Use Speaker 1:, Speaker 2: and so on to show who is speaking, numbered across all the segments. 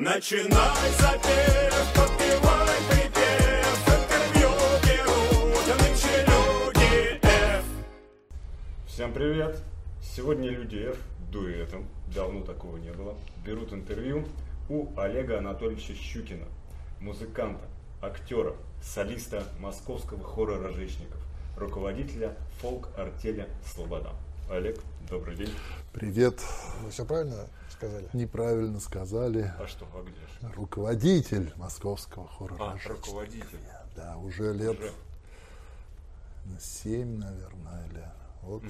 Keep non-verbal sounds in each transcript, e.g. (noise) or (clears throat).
Speaker 1: Начинай запев, подпевай припев, интервью берут нынче люди F.
Speaker 2: Всем привет! Сегодня люди F дуэтом, давно такого не было, берут интервью у Олега Анатольевича Щукина, музыканта, актера, солиста Московского хора рожечников, руководителя фолк-артеля «Слобода». Олег, добрый день.
Speaker 3: Привет.
Speaker 4: Вы все правильно сказали?
Speaker 3: Неправильно сказали.
Speaker 2: А что, а где же?
Speaker 3: Руководитель московского хора.
Speaker 2: А, руководитель.
Speaker 3: Да, уже лет
Speaker 2: Уже.
Speaker 3: семь, наверное, или вот.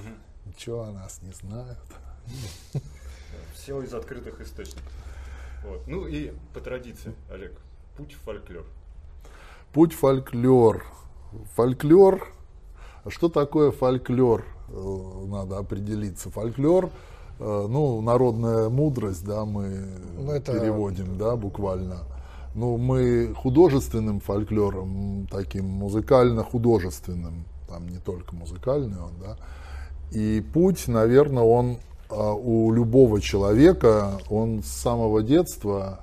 Speaker 3: Ничего о нас не знают.
Speaker 2: Все из открытых источников. Вот. Ну и по традиции, Олег, путь в фольклор.
Speaker 3: Путь фольклор. Фольклор. А что такое фольклор? Э, Надо определиться. Фольклор, э, ну, народная мудрость, да, мы
Speaker 4: Ну, это-
Speaker 3: переводим, да, буквально. Ну, мы художественным фольклором, таким музыкально-художественным, там не только музыкальный он, да. И путь, наверное, он а, у любого человека, он с самого детства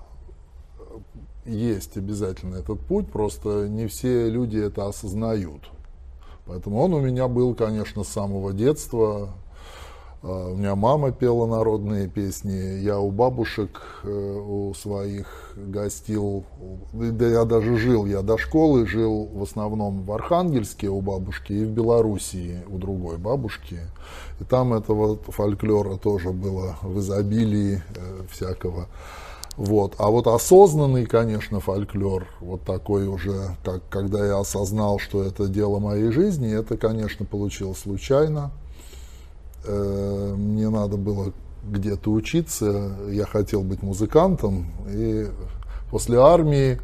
Speaker 3: есть обязательно этот путь, просто не все люди это осознают. Поэтому он у меня был, конечно, с самого детства. А, У меня мама пела народные песни, я у бабушек э, у своих гостил, да я даже жил, я до школы жил в основном в Архангельске у бабушки и в Белоруссии у другой бабушки. И там этого фольклора тоже было в изобилии э, всякого. Вот. А вот осознанный, конечно, фольклор, вот такой уже, как, когда я осознал, что это дело моей жизни, это, конечно, получилось случайно. Э, Мне надо было где-то учиться, я хотел быть музыкантом, и после армии,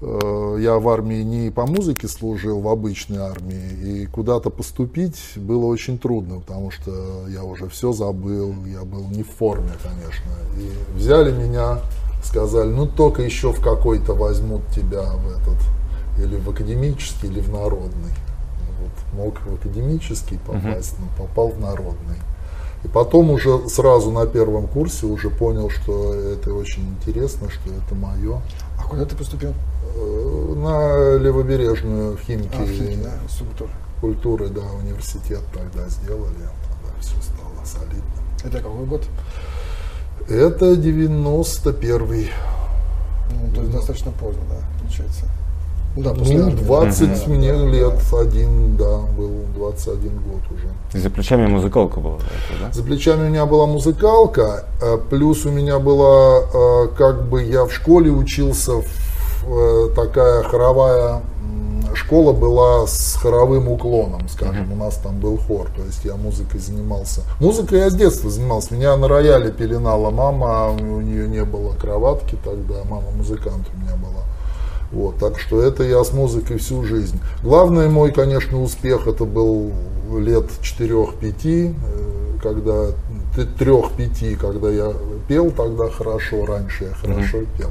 Speaker 3: я в армии не по музыке служил, в обычной армии, и куда-то поступить было очень трудно, потому что я уже все забыл, я был не в форме, конечно. И взяли меня, сказали, ну только еще в какой-то возьмут тебя в этот, или в академический, или в народный. Вот, мог в академический попасть, но попал в народный. И потом уже сразу на первом курсе уже понял, что это очень интересно, что это мое.
Speaker 4: А куда ты поступил?
Speaker 3: На левобережную в Химки,
Speaker 4: А, в да, инструктор.
Speaker 3: культуры, да, университет тогда сделали, тогда все стало солидно.
Speaker 4: Это какой год?
Speaker 3: Это 91-й.
Speaker 4: Ну, то есть достаточно поздно, да, получается. Ну да, после
Speaker 3: Ну,
Speaker 4: армии.
Speaker 3: 20 мне лет, один, да, был 21 год уже.
Speaker 5: И за плечами музыкалка была, да?
Speaker 3: За плечами у меня была музыкалка, э, плюс у меня была, э, как бы я в школе учился, в, такая хоровая школа была с хоровым уклоном, скажем, у нас там был хор, то есть я музыкой занимался. Музыкой я с детства занимался, меня на рояле пеленала мама, у нее не было кроватки тогда, мама музыкант у меня была. Вот, так что это я с музыкой всю жизнь. Главный мой, конечно, успех это был лет 4-5, э, когда 3-5, когда я пел тогда хорошо, раньше я хорошо пел.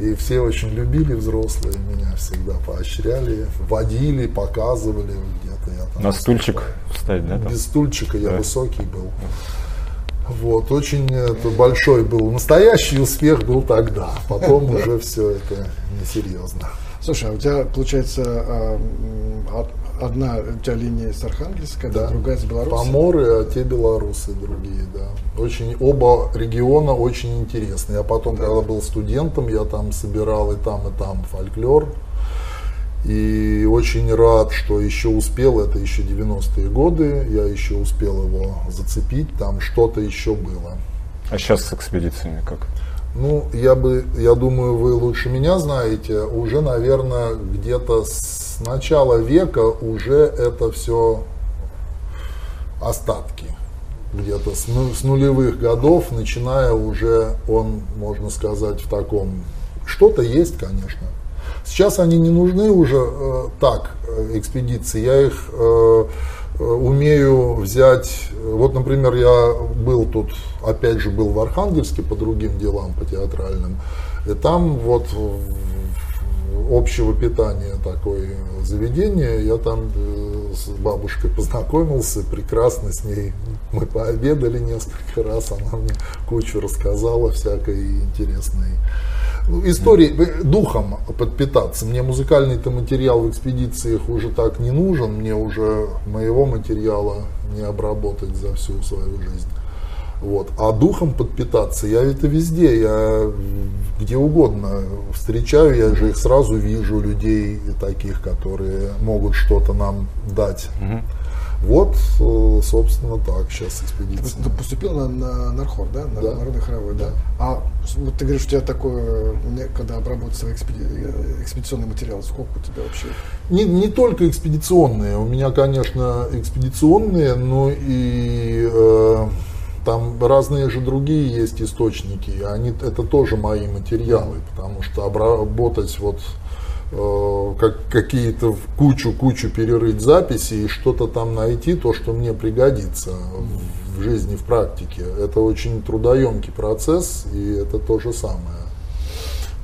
Speaker 3: И все очень любили взрослые меня, всегда поощряли, водили, показывали где-то. Я там
Speaker 5: На стульчик встать, да? там?
Speaker 3: без стульчика я
Speaker 5: Да.
Speaker 3: высокий был. Вот, очень это большой был. Настоящий успех был тогда. Потом уже все это несерьезно.
Speaker 4: Слушай, а у тебя, получается, а, одна у тебя линия с Архангельска,
Speaker 3: Да.
Speaker 4: другая с Беларуси?
Speaker 3: Поморы, а те белорусы другие, да. Очень, оба региона очень интересные. Я потом, когда был студентом, я там собирал и там, и там фольклор. И очень рад, что еще успел, это еще 90-е годы, я еще успел его зацепить, там что-то еще было.
Speaker 5: А сейчас с экспедициями как?
Speaker 3: Ну, я бы, я думаю, вы лучше меня знаете, уже, наверное, где-то с начала века уже это все остатки. Где-то с, ну- с нулевых годов, начиная уже, он, можно сказать, в таком... Что-то есть, конечно. Сейчас они не нужны уже э, так, э, экспедиции. Я их э, умею взять. Вот, например, я был тут, опять же, был в Архангельске по другим делам, по театральным. И там вот общего питания такое заведение. Я там э, с бабушкой познакомился, прекрасно с ней. Мы пообедали несколько раз, она мне кучу рассказала всякой интересной истории, духом подпитаться. Мне музыкальный-то материал в экспедициях уже так не нужен, мне уже моего материала не обработать за всю свою жизнь. Вот. А духом подпитаться, я это везде, я где угодно встречаю, я же их сразу вижу, людей таких, которые могут что-то нам дать. Вот, э, собственно, так сейчас экспедиция.
Speaker 4: Ты поступил на, на Нархор, да? На
Speaker 3: Да.
Speaker 4: Народный хоровой, да? А вот ты говоришь, у тебя такое, когда обработать свои экспеди- э, экспедиционные материалы, сколько у тебя вообще?
Speaker 3: Не, не только экспедиционные, у меня, конечно, экспедиционные, но и э, там разные же другие есть источники, они, это тоже мои материалы, потому что обработать вот как, какие-то в кучу-кучу перерыть записи и что-то там найти, то, что мне пригодится в, жизни, в практике, это очень трудоемкий процесс, и это то же самое.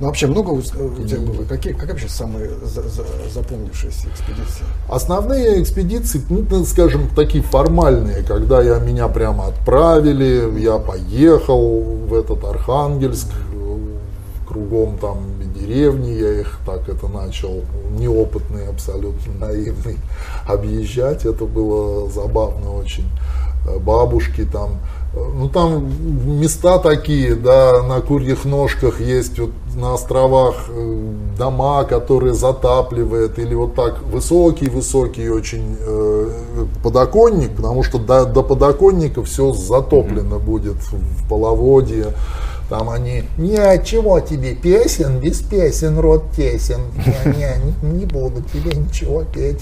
Speaker 4: Ну, вообще много у, тебя было? Какие, как вообще самые за- за- запомнившиеся экспедиции?
Speaker 3: Основные экспедиции, ну, скажем, такие формальные, когда я, меня прямо отправили, я поехал в этот Архангельск, э, кругом там деревни, я их так это начал, неопытный, абсолютно наивный, (laughs) объезжать, это было забавно очень. Э, Бабушки там, э, ну там места такие, да, на курьих ножках есть вот на островах э, дома, которые затапливает, или вот так высокий-высокий очень э, подоконник, потому что до, до подоконника все затоплено будет в половодье. Там они, не, чего тебе, песен, без песен рот тесен. Не, не, не, буду тебе ничего петь.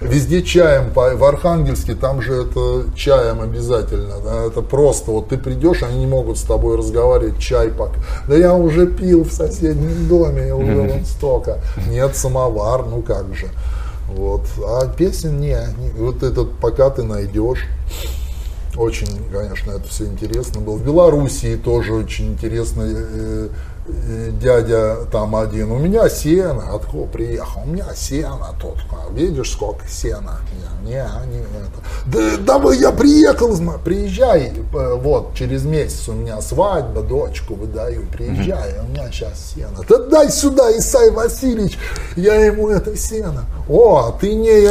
Speaker 3: Везде чаем, в Архангельске, там же это чаем обязательно. да, это просто, вот ты придешь, они не могут с тобой разговаривать, чай пока. Да я уже пил в соседнем доме, я уже вот столько. Нет, самовар, ну как же. Вот. А песен не, не. вот этот пока ты найдешь. Очень, конечно, это все интересно было. В Белоруссии тоже очень интересно. э, э, Дядя там один, у меня сено, откуда приехал, у меня сено тут, видишь, сколько сена, не, не, не это. Да, давай я приехал, приезжай, э, вот, через месяц у меня свадьба, дочку выдаю, приезжай, у меня сейчас сено. Да дай сюда, Исай Васильевич, я ему это сено. О, а ты не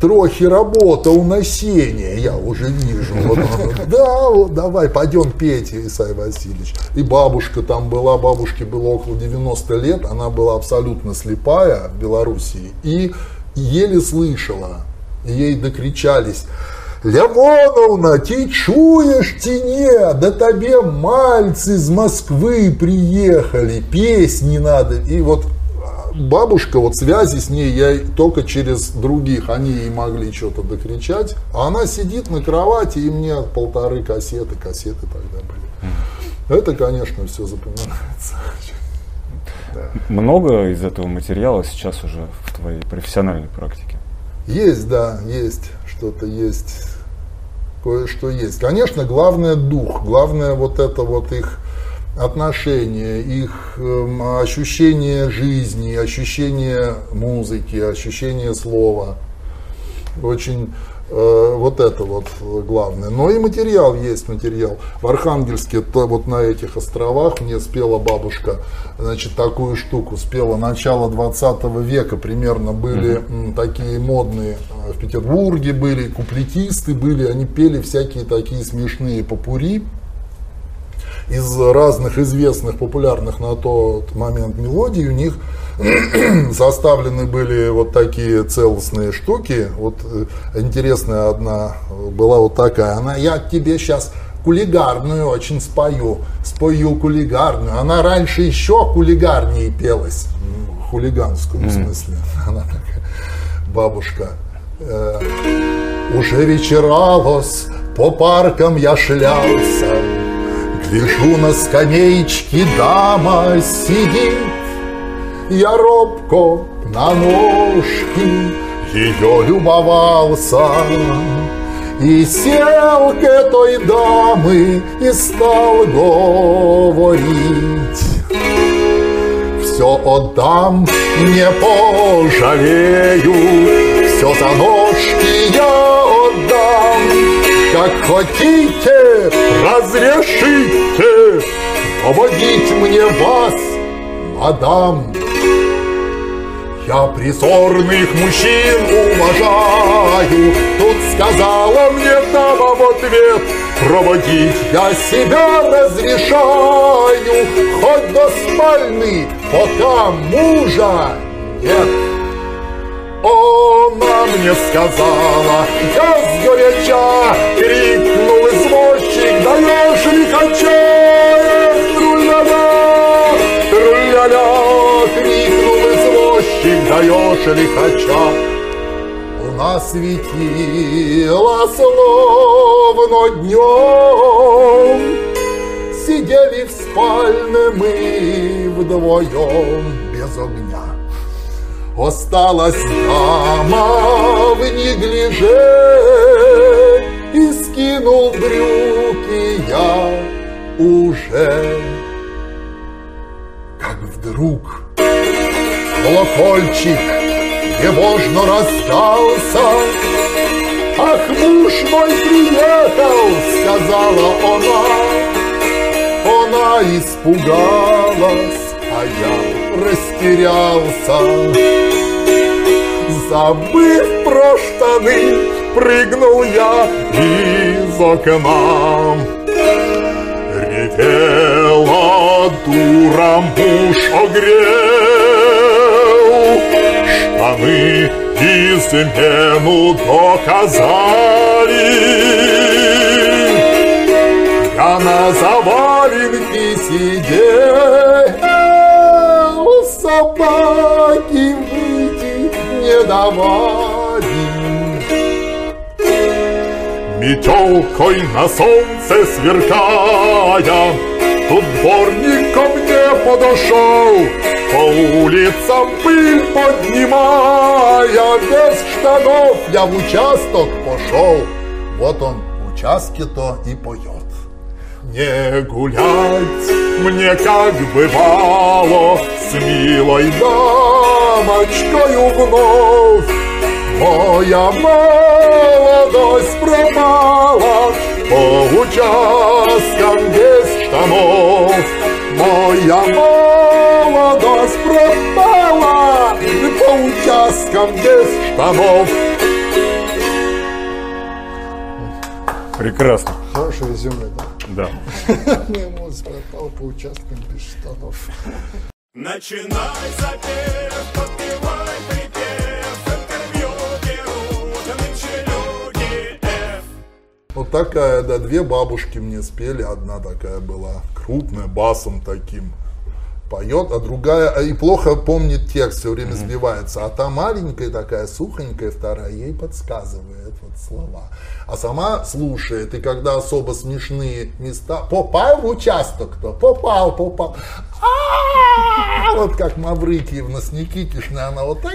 Speaker 3: трохи работал на сене, я уже вижу. Вот он, (laughs) да, вот давай, пойдем петь, Исай Васильевич. И бабушка там была, бабушке было около 90 лет, она была абсолютно слепая в Белоруссии и еле слышала. И ей докричались, Лямоновна, ти чуешь ці не? Да тебе мальцы из Москвы приехали, песни надо. И вот бабушка, вот связи с ней я только через других, они ей могли что-то докричать, а она сидит на кровати, и мне полторы кассеты, кассеты тогда были. Это, конечно, все запоминается. (laughs)
Speaker 5: Много из этого материала сейчас уже в твоей профессиональной практике?
Speaker 3: Есть, да, есть, что-то есть, кое-что есть. Конечно, главное дух, главное вот это вот их отношение, их эм, ощущение жизни, ощущение музыки, ощущение слова. Очень э, вот это вот главное. Но и материал есть материал. В Архангельске, то вот на этих островах мне спела бабушка, значит, такую штуку. Спела начало 20 века примерно были м, такие модные э, в Петербурге были, куплетисты были, они пели всякие такие смешные попури из разных известных, популярных на тот момент мелодий, у них (clears throat) составлены были вот такие целостные штуки. Вот э, интересная одна была вот такая. Она, я тебе сейчас кулигарную очень спою, спою кулигарную. Она раньше еще кулигарнее пелась, хулиганскую в смысле. (laughs) Она такая, бабушка. э, уже вечералось, по паркам я шлялся, Гляжу на скамеечке, дама сидит, Я робко на ножки ее любовался. И сел к этой дамы и стал говорить. Все отдам, не пожалею, все за ножки я отдам. Как хотите, разрешите проводить мне вас, мадам. Я призорных мужчин уважаю, Тут сказала мне дама в ответ, Проводить я себя разрешаю, Хоть до спальни, пока мужа нет. Она мне сказала, я сгоряча! Крикнул извозчик, даешь лихача, тру-ля-ля, тру-ля-ля, крикнул извозчик, даешь лихача. Луна светила словно днем, Сидели в спальне мы вдвоем без огня. Осталась дама в неглиже И скинул брюки. Я уже Как вдруг колокольчик тревожно раздался. Ах, муж мой приехал, сказала она. Она испугалась а я растерялся. Забыв про штаны, прыгнул я из окна. Ревела дура, муж огрел, штаны измену доказали. Я на Метелкой на солнце сверкая, Тут дворник ко мне подошел, По улицам пыль поднимая, Без штанов я в участок пошел. Вот он в участке-то и поет. Не гулять мне, как бывало, С милой дамочкою вновь. Моя молодость пропала По участкам без штанов. (laughs) Моя молодость пропала По участкам без штанов.
Speaker 5: Прекрасно.
Speaker 4: Хорошее резюме, да?
Speaker 5: Да.
Speaker 4: Моя молодость пропала по участкам без штанов.
Speaker 1: Начинай запев,
Speaker 3: Вот такая, да, две бабушки мне спели. Одна такая была крупная, басом таким поет, а другая, а и плохо помнит текст, все время сбивается. А та маленькая такая, сухонькая вторая, ей подсказывает вот слова. А сама слушает, и когда особо смешные места, попал в участок-то, попал, попал. А, Вот как Маврикиевна с Никитишной, она вот так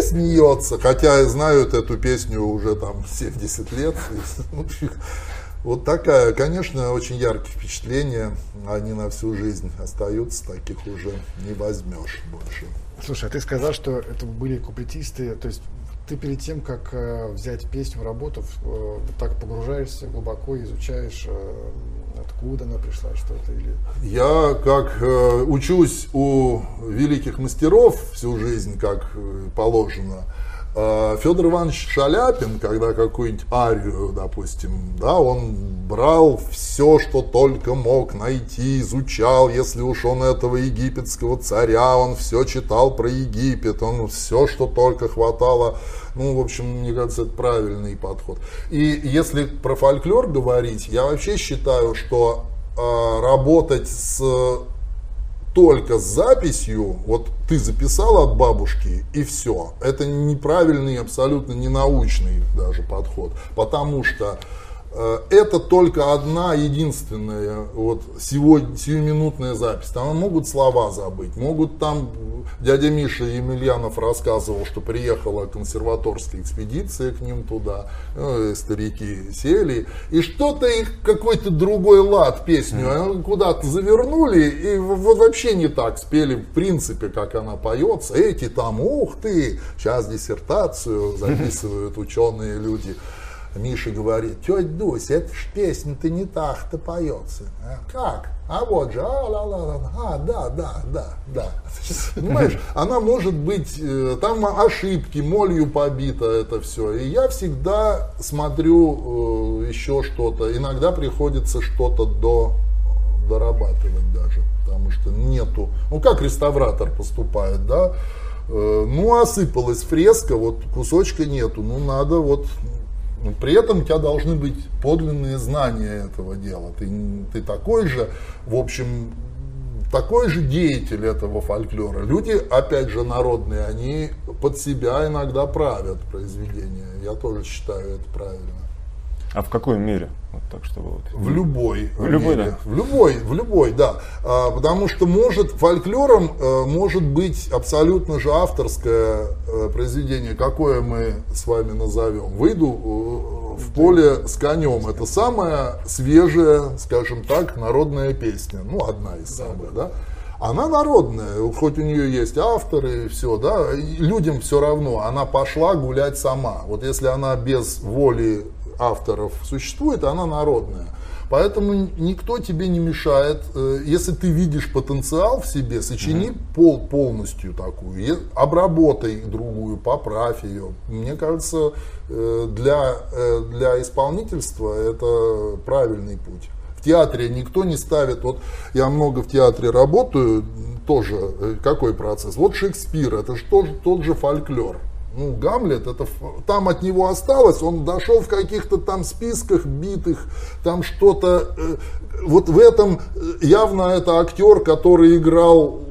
Speaker 3: Смеется. Хотя я знаю эту песню уже там 70 лет. (laughs) Ну, Вот такая, конечно, очень яркие впечатления. Они на всю жизнь остаются, таких уже не возьмешь больше.
Speaker 4: Слушай, а ты сказал, что это были куплетисты, то есть ты перед тем, как э, взять песню в работу, э, так погружаешься глубоко, изучаешь, э, откуда она пришла, что это или...
Speaker 3: Я как э, учусь у великих мастеров всю жизнь, как э, положено, Федор Иванович Шаляпин, когда какую-нибудь арию, допустим, да, он брал все, что только мог найти, изучал, если уж он этого египетского царя, он все читал про Египет, он все, что только хватало, ну, в общем, мне кажется, это правильный подход. И если про фольклор говорить, я вообще считаю, что э, работать с только с записью, вот ты записал от бабушки и все. Это неправильный, абсолютно ненаучный даже подход. Потому что Это только одна единственная вот сегодня, сиюминутная запись. Там могут слова забыть, могут там дядя Миша Емельянов рассказывал, что приехала консерваторская экспедиция к ним туда, ну, старики сели, и что-то их какой-то другой лад песню э, куда-то завернули, и вот вообще не так спели, в принципе, как она поется. Эти там, ух ты, сейчас диссертацию записывают ученые люди. Миша говорит, тетя Дуся, это ж песня-то не так-то поется. А, Как? А вот же, а, ла, ла, ла, а, да, да, да, да. (laughs) Понимаешь, она может быть, э, там ошибки, молью побито это все. И я всегда смотрю э, еще что-то. Иногда приходится что-то до, дорабатывать даже, потому что нету. Ну, как реставратор поступает, да? Э, Ну, осыпалась фреска, вот кусочка нету, ну, надо вот ну, При этом у тебя должны быть подлинные знания этого дела. Ты, ты такой же, в общем, такой же деятель этого фольклора. Люди, опять же, народные, они под себя иногда правят произведения. Я тоже считаю это правильно.
Speaker 5: А в какой мере? Вот так, чтобы вот...
Speaker 3: В любой.
Speaker 5: В любой, да?
Speaker 3: В любой, в любой, да. А, потому что может, фольклором э, может быть абсолютно же авторское э, произведение, какое мы с вами назовем. Выйду э, в поле с конем. Это самая свежая, скажем так, народная песня. Ну, одна из самых, да. Она народная, хоть у нее есть авторы и все, да, и людям все равно, она пошла гулять сама. Вот если она без воли авторов существует, она народная. Поэтому никто тебе не мешает, э, если ты видишь потенциал в себе, сочини пол, полностью такую, обработай другую, поправь ее. Мне кажется, э, для, э, для исполнительства это правильный путь. В театре никто не ставит, вот я много в театре работаю, тоже э, какой процесс? Вот Шекспир, это же тот, тот же фольклор. Ну, Гамлет, это там от него осталось, он дошел в каких-то там списках битых, там что-то. э, Вот в этом э, явно это актер, который играл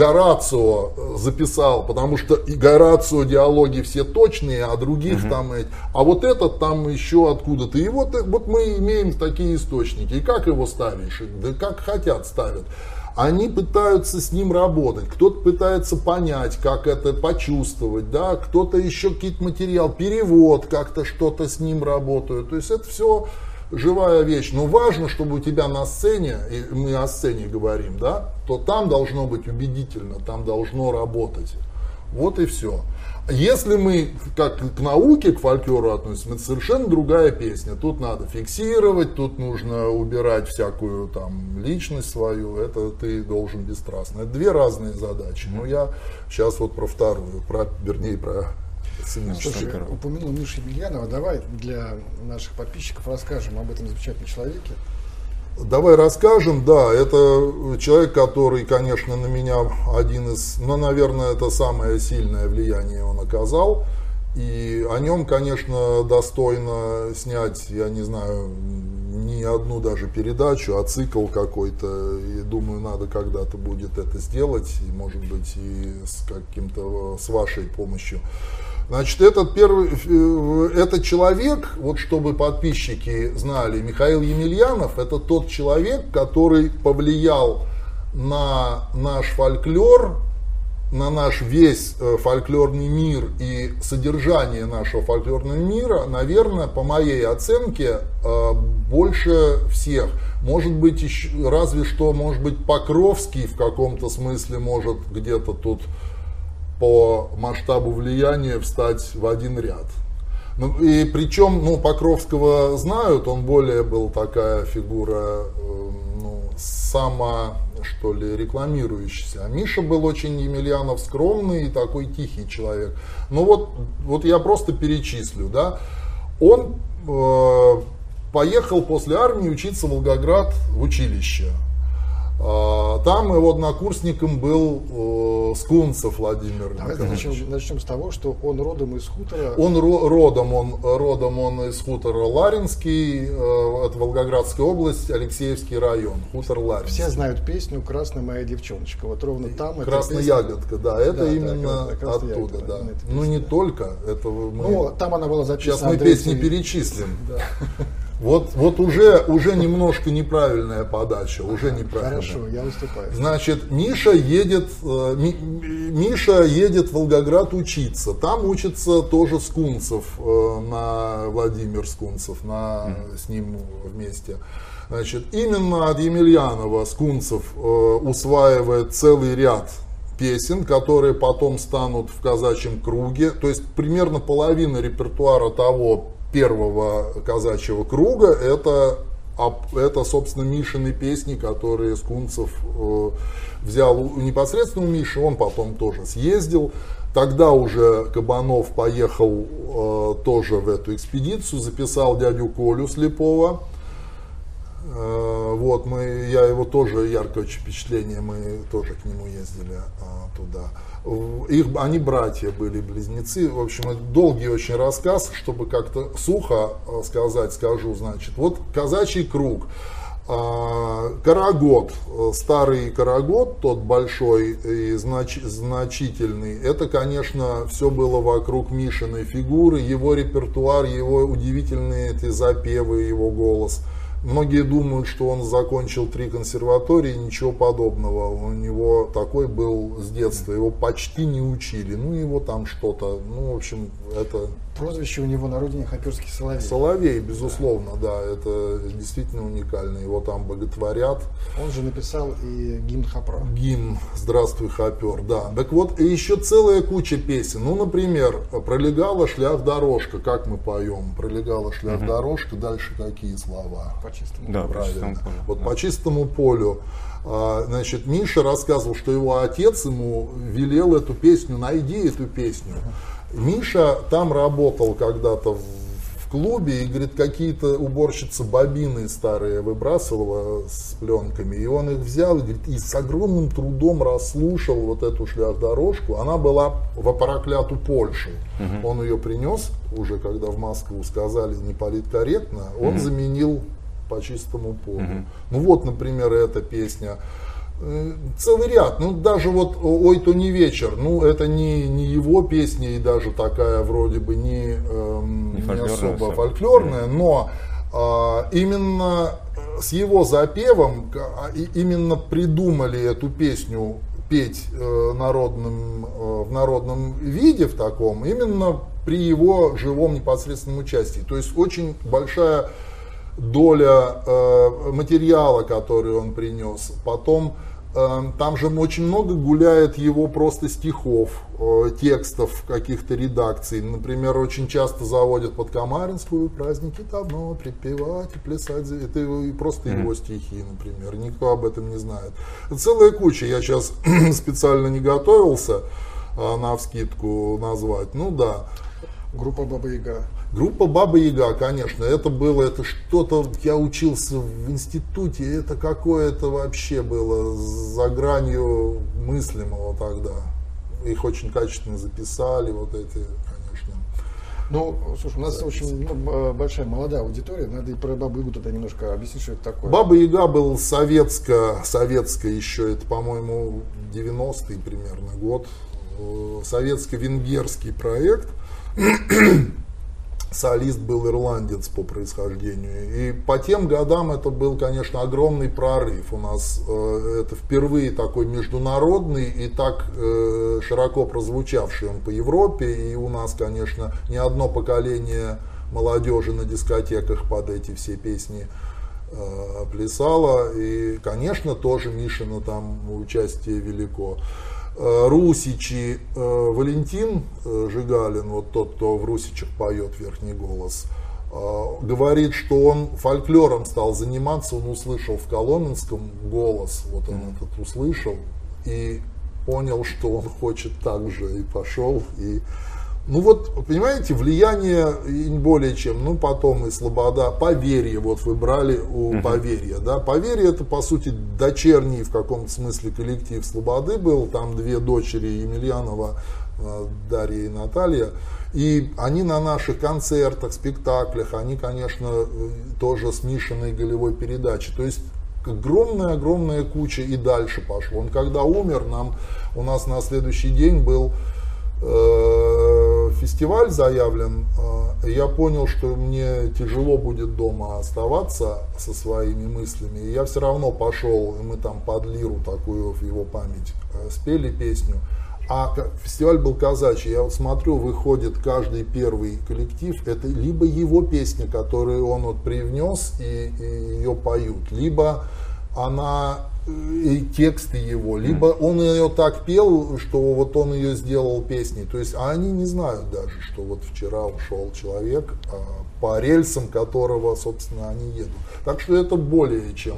Speaker 3: Горацио записал, потому что и Горацио диалоги все точные, а других там эти. А вот этот там еще откуда-то. И вот, э, вот мы имеем такие источники. И как его ставишь? Да как хотят ставят. Они пытаются с ним работать, кто-то пытается понять, как это почувствовать, да, кто-то еще какие-то материал, перевод, как-то что-то с ним работают. То есть это все живая вещь. Но важно, чтобы у тебя на сцене, и мы о сцене говорим, да, то там должно быть убедительно, там должно работать. Вот и все. Если мы как к науке, к фольклору относимся, это совершенно другая песня. Тут надо фиксировать, тут нужно убирать всякую там личность свою. Это ты должен бесстрастно. Это две разные задачи. Но я сейчас вот про вторую, про, вернее, про.
Speaker 4: Слушай, упомянул Мишу Емельянова. Давай для наших подписчиков расскажем об этом замечательном человеке.
Speaker 3: Давай расскажем, да, это человек, который, конечно, на меня один из, ну, наверное, это самое сильное влияние он оказал. И о нем, конечно, достойно снять, я не знаю, не одну даже передачу, а цикл какой-то. И думаю, надо когда-то будет это сделать, и, может быть, и с каким-то, с вашей помощью. Значит, этот первый, э, этот человек, вот чтобы подписчики знали, Михаил Емельянов, это тот человек, который повлиял на наш фольклор, на наш весь э, фольклорный мир и содержание нашего фольклорного мира, наверное, по моей оценке, э, больше всех. Может быть, еще, разве что, может быть, Покровский в каком-то смысле может где-то тут по масштабу влияния встать в один ряд. Ну, и причем, ну, Покровского знают, он более был такая фигура, э, ну, сама, что ли, рекламирующаяся. А Миша был очень Емельянов скромный и такой тихий человек. Ну вот, вот я просто перечислю, да. Он э, поехал после армии учиться в Волгоград в училище. А, Там его однокурсником был э, Скунцев Владимир Николаевич.
Speaker 4: начнем, начнем с того, что он родом из хутора.
Speaker 3: Он ро- родом, он родом он из хутора Ларинский, э, это Волгоградская область, Алексеевский район, хутор Ларинский.
Speaker 4: Все знают песню «Красная моя девчоночка». Вот ровно там
Speaker 3: Красная
Speaker 4: песня-
Speaker 3: ягодка, да, это
Speaker 4: Да, да,
Speaker 3: именно
Speaker 4: красная
Speaker 3: оттуда,
Speaker 4: ягодка,
Speaker 3: да.
Speaker 4: эта
Speaker 3: Ну
Speaker 4: песня.
Speaker 3: не только, это мы
Speaker 4: Ну, там она была записана
Speaker 3: сейчас мы
Speaker 4: Андреем
Speaker 3: песни
Speaker 4: Севериным.
Speaker 3: перечислим. Вот, вот уже, уже немножко неправильная подача, уже неправильная.
Speaker 4: Хорошо, я выступаю.
Speaker 3: Значит, Миша едет, э, Ми- Миша едет в Волгоград учиться. Там учится тоже Скунцев, э, на Владимир Скунцев, на, с ним вместе. Значит, именно от Емельянова Скунцев э, усваивает целый ряд песен, которые потом станут в казачьем круге. То есть примерно половина репертуара того первого казачьего круга это, это собственно, Мишины песни, которые Скунцев э, взял непосредственно у Миши, он потом тоже съездил. Тогда уже Кабанов поехал э, тоже в эту экспедицию, записал дядю Колю Слепого. Э, Вот, мы, я его тоже, яркое впечатление, мы тоже к нему ездили а, туда. В- Их, они братья были, близнецы. В общем, это долгий очень рассказ, чтобы как-то сухо э, сказать, скажу, значит. Вот казачий круг. А, Карагод, э, старый Карагод, тот большой и знач- значительный, это, конечно, все было вокруг Мишиной фигуры, его репертуар, его удивительные эти запевы, его голос. Многие думают, что он закончил три консерватории, ничего подобного. У него такой был с детства, его почти не учили. Ну, его там что-то, ну, в общем, это
Speaker 4: Прозвище у него на родине Хоперский Соловей.
Speaker 3: Соловей, безусловно, да, это действительно уникально. Его там боготворят.
Speaker 4: Он же написал и гимн Хапра.
Speaker 3: Гимн «Здравствуй, хопер», да. Так вот, и еще целая куча песен. Ну, например, «Пролегала шлях дорожка», как мы поем. «Пролегала шлях дорожка», дальше какие слова?
Speaker 4: По чистому.
Speaker 5: Да, по
Speaker 3: Правильно.
Speaker 5: чистому полю.
Speaker 3: Вот
Speaker 5: да.
Speaker 3: по чистому полю. А, Значит, Миша рассказывал, что его отец ему велел эту песню, найди эту песню. Миша там работал когда-то в, клубе и, говорит, какие-то уборщицы бобины старые выбрасывала с пленками. И он их взял и, говорит, и с огромным трудом расслушал вот эту шлях-дорожку. Она была в прокляту Польшу. Он ее принес уже, когда в Москву сказали не политкорректно. Он заменил по чистому полу. Ну вот, например, эта песня. Э, Целый ряд, ну даже вот «Ой, то не вечер», ну это не, не его песня и даже такая вроде бы не, эм,
Speaker 5: Не
Speaker 3: не особо
Speaker 5: особо.
Speaker 3: фольклорная, но а, именно с его запевом а, именно придумали эту песню петь э, народным, э, в народном виде в таком, именно при его живом непосредственном участии. То есть очень большая доля э, материала, который он принес. Потом э, там же очень много гуляет его просто стихов, э, текстов каких-то редакций. Например, очень часто заводят под Камаринскую праздники давно припевать и плясать. Это его- и просто его стихи, например. Никто об этом не знает. Целая куча. Я сейчас (clears throat) специально не готовился э, на вскидку назвать. Ну да.
Speaker 4: Группа Баба Яга.
Speaker 3: Группа Баба Яга, конечно, это было, это что-то, я учился в институте, это какое-то вообще было за гранью мыслимого тогда. Их очень качественно записали, вот эти, конечно.
Speaker 4: Ну, слушай, у нас очень ну, э, большая молодая аудитория, надо и про Бабу Ягу тогда немножко объяснить, что это такое.
Speaker 3: Баба Яга был советско, советско еще, это, по-моему, 90-й примерно год, э, советско-венгерский проект. Солист был ирландец по происхождению. И по тем годам это был, конечно, огромный прорыв. У нас э, это впервые такой международный и так э, широко прозвучавший он по Европе. И у нас, конечно, не одно поколение молодежи на дискотеках под эти все песни э, плясало. И, конечно, тоже Мишина там участие велико. Э, Русичи, э, Валентин э, Жигалин, вот тот, кто в Русичах поет верхний голос, говорит, что он фольклором стал заниматься, он услышал в Коломенском голос, вот он этот услышал, и понял, что он хочет так же, и пошел, и ну вот, понимаете, влияние не более чем, ну потом и Слобода, Поверье, вот вы брали у Поверья, да, Поверье это по сути дочерний в каком-то смысле коллектив Слободы был, там две дочери Емельянова, э, Дарья и Наталья, и они на наших концертах, спектаклях, они, конечно, э, тоже с Мишиной голевой передачей, то есть огромная-огромная куча и дальше пошло. Он когда умер, нам, у нас на следующий день был э, фестиваль заявлен, э, я понял, что мне тяжело будет дома оставаться со своими мыслями. И я все равно пошел, и мы там под лиру такую в его память э, спели песню. А фестиваль был казачий. Я вот смотрю, выходит каждый первый коллектив. Это либо его песня, которую он вот привнес и, и ее поют, либо она и тексты его, либо он ее так пел, что вот он ее сделал песней. То есть а они не знают даже, что вот вчера ушел человек, а, по рельсам которого, собственно, они едут. Так что это более чем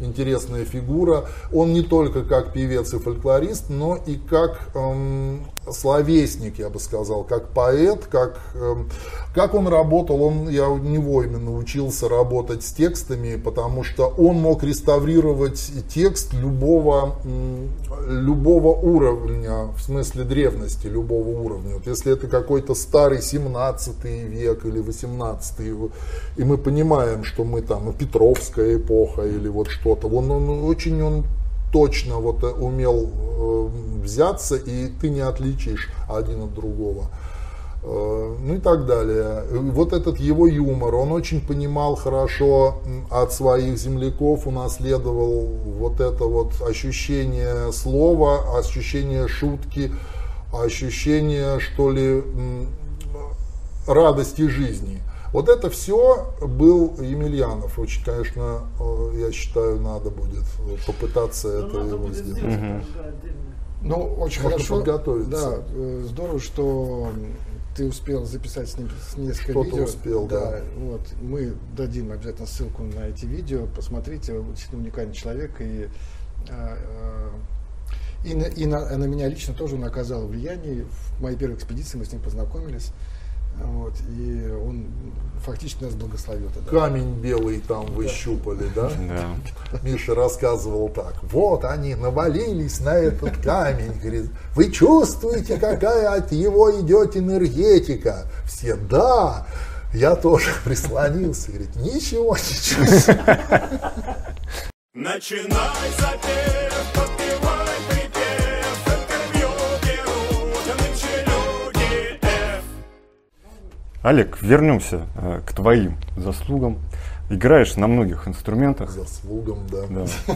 Speaker 3: интересная фигура. Он не только как певец и фольклорист, но и как эм, словесник, я бы сказал, как поэт, как, эм, как он работал. Он, я у него именно учился работать с текстами, потому что он мог реставрировать текст любого, любого уровня, в смысле древности, любого уровня. Вот если это какой-то старый 17 век или 18, и мы понимаем, что мы там Петровская эпоха или вот что-то, он, он очень он точно вот э, умел э, взяться, и ты не отличишь один от другого. Э, Ну и так далее. Вот этот его юмор, он очень понимал хорошо от своих земляков, унаследовал вот это вот ощущение слова, ощущение шутки, ощущение, что ли, радости жизни. Вот это все был Емельянов. Очень, конечно, э, я считаю, надо будет попытаться
Speaker 6: Ну,
Speaker 3: это
Speaker 6: надо
Speaker 3: его
Speaker 6: будет
Speaker 3: сделать.
Speaker 6: сделать, отдельно.
Speaker 4: Ну, очень
Speaker 3: Можно
Speaker 4: хорошо.
Speaker 3: подготовиться.
Speaker 4: Да, э, здорово, что ты успел записать с ним несколько
Speaker 3: Что-то
Speaker 4: видео.
Speaker 3: успел, да.
Speaker 4: Вот, мы дадим обязательно ссылку на эти видео. Посмотрите, действительно уникальный человек и э, э, и, на, и на, на меня лично тоже он оказал влияние. В моей первой экспедиции мы с ним познакомились. Вот, и он фактически нас благословил тогда.
Speaker 3: Камень белый там вы щупали, да?
Speaker 5: Да.
Speaker 3: Миша рассказывал так. Вот они навалились на этот камень. Говорит, вы чувствуете, какая от его идет энергетика? Все, да. Я тоже (laughs) прислонился. Говорит, ничего не чувствую.
Speaker 1: Начинай запев,
Speaker 5: Олег, вернемся э, к твоим заслугам. Играешь на многих инструментах.
Speaker 3: Заслугам, да.
Speaker 5: Да.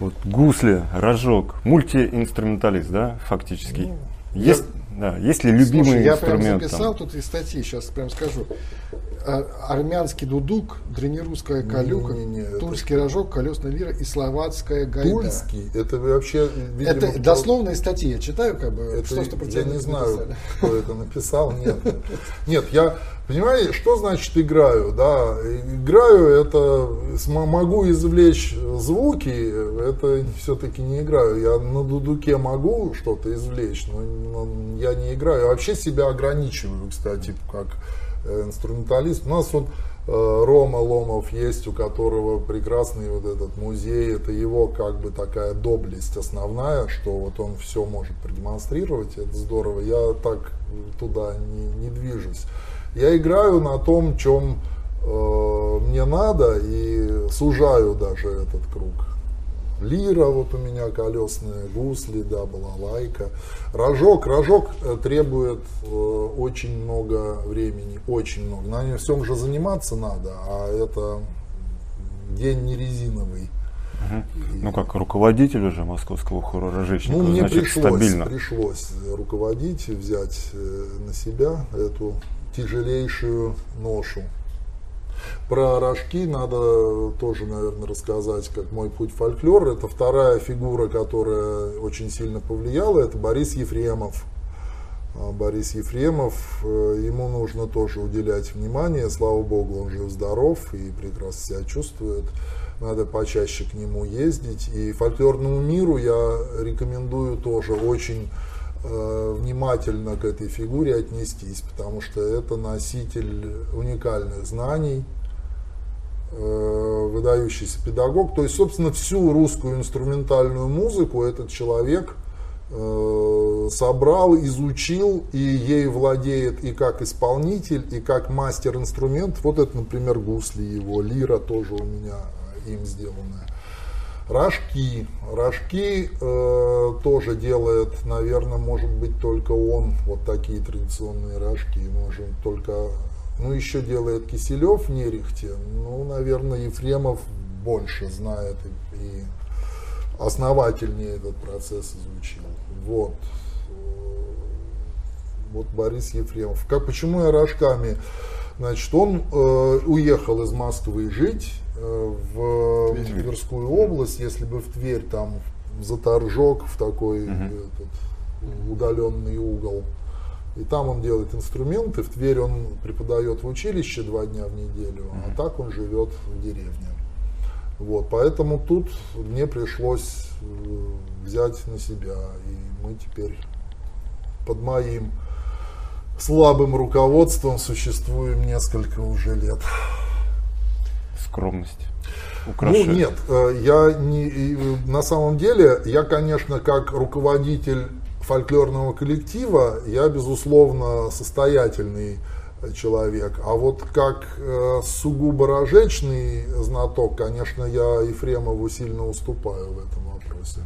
Speaker 5: Вот гусли, рожок, мультиинструменталист, да, фактически. Есть, да, есть ли любимый
Speaker 4: Слушай, я прям
Speaker 5: инструмент?
Speaker 4: записал
Speaker 5: там?
Speaker 4: тут из статьи, сейчас прям скажу. А, Армянский дудук, древнерусская калюка,
Speaker 3: Не-не-не, это
Speaker 4: тульский рожок, колесная лира и словацкая гайда.
Speaker 3: Тульский, это вообще, видимо,
Speaker 4: Это
Speaker 3: кто-
Speaker 4: дословно из статьи, я читаю, как бы,
Speaker 3: Это
Speaker 4: что, что
Speaker 3: я не знаю,
Speaker 4: написали.
Speaker 3: кто это написал. Нет, нет, я понимаете, что значит играю? Да, играю это могу извлечь звуки, это все-таки не играю. Я на дудуке могу что-то извлечь, но, я не играю. Я вообще себя ограничиваю, кстати, как инструменталист. У нас вот э, Рома Ломов есть, у которого прекрасный вот этот музей. Это его как бы такая доблесть основная, что вот он все может продемонстрировать. Это здорово. Я так туда не, не движусь. Я играю на том, чем э, мне надо и сужаю даже этот круг. Лира вот у меня колесная, гусли, да, балалайка. Рожок, рожок э, требует э, очень много времени, очень много. На всем же заниматься надо, а это день не резиновый.
Speaker 5: Ну, как руководитель уже московского хора рожечника,
Speaker 3: Ну, мне
Speaker 5: значит,
Speaker 3: пришлось,
Speaker 5: стабильно.
Speaker 3: пришлось руководить, и взять э, на себя эту тяжелейшую ношу. Про рожки надо тоже, наверное, рассказать, как мой путь в фольклор. Это вторая фигура, которая очень сильно повлияла, это Борис Ефремов. А Борис Ефремов, э, ему нужно тоже уделять внимание, слава богу, он жив-здоров и прекрасно себя чувствует. Надо почаще к нему ездить. И фольклорному миру я рекомендую тоже очень внимательно к этой фигуре отнестись, потому что это носитель уникальных знаний, э, выдающийся педагог. То есть, собственно, всю русскую инструментальную музыку этот человек э, собрал, изучил и ей владеет и как исполнитель, и как мастер инструмент. Вот это, например, гусли его, лира тоже у меня им сделанная. Рожки. Рожки э, тоже делает, наверное, может быть только он, вот такие традиционные рожки, может только, ну еще делает Киселев в Нерехте, ну, наверное, Ефремов больше знает и, и основательнее этот процесс изучил. Вот. Вот Борис Ефремов. Как, почему я рожками? Значит, он э, уехал из Москвы жить э, в
Speaker 5: Тверь.
Speaker 3: Тверскую область, если бы в Тверь там за торжок в такой этот, удаленный угол. И там он делает инструменты, в Тверь он преподает в училище два дня в неделю, а так он живет в деревне. Вот, поэтому тут мне пришлось э, взять на себя, и мы теперь под моим слабым руководством существуем несколько уже лет.
Speaker 5: Скромность. Украшает.
Speaker 3: Ну нет, э, я не, э, на самом деле, я, конечно, как руководитель фольклорного коллектива, я, безусловно, состоятельный человек. А вот как э, сугубо рожечный знаток, конечно, я Ефремову сильно уступаю в этом вопросе.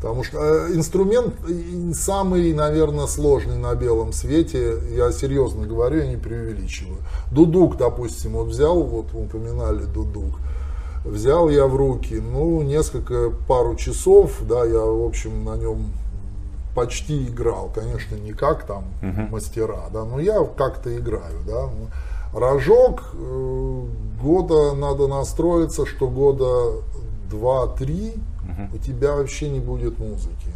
Speaker 3: Потому что э, инструмент э, самый, наверное, сложный на белом свете, я серьезно говорю, я не преувеличиваю. Дудук, допустим, вот взял, вот вы упоминали Дудук, взял я в руки, ну, несколько, пару часов, да, я, в общем, на нем почти играл, конечно, не как там мастера, да, но я как-то играю, да. Рожок, э, года надо настроиться, что года два-три у тебя вообще не будет музыки.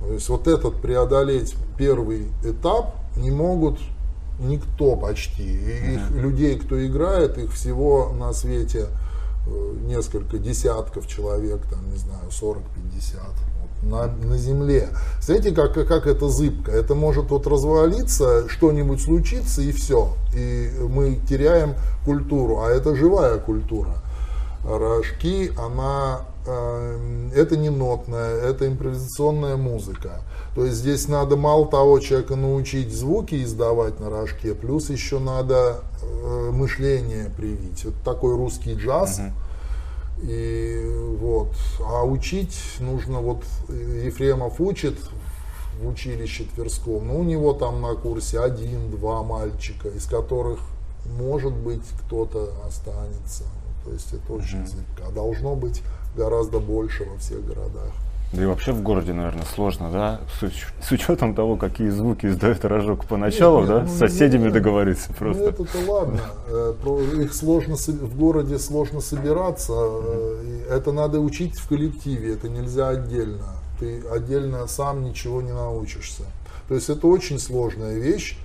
Speaker 3: То есть вот этот преодолеть первый этап не могут никто почти. И их людей, кто играет, их всего на свете э, несколько десятков человек, там, не знаю, 40-50 вот, на, на земле. Знаете, как, как это зыбко? Это может вот развалиться, что-нибудь случится и все. И мы теряем культуру, а это живая культура. Рожки, она это не нотная, это импровизационная музыка. То есть здесь надо мало того человека научить звуки издавать на рожке, плюс еще надо э, мышление привить. Это такой русский джаз. И вот, а учить нужно, вот Ефремов учит в училище Тверском, ну у него там на курсе один-два мальчика, из которых, может быть, кто-то останется. То есть это очень зыбко. А должно быть гораздо больше во всех городах.
Speaker 5: Да и вообще в городе, наверное, сложно, да? С, уч- с учетом того, какие звуки издает рожок поначалу,
Speaker 3: Нет,
Speaker 5: да?
Speaker 3: ну,
Speaker 5: С соседями
Speaker 3: нет.
Speaker 5: договориться
Speaker 3: Ну
Speaker 5: просто.
Speaker 3: это-то ладно. Э, про- Их сложно в городе сложно собираться. э, Это надо учить в коллективе. Это нельзя отдельно. Ты отдельно сам ничего не научишься. То есть это очень сложная вещь.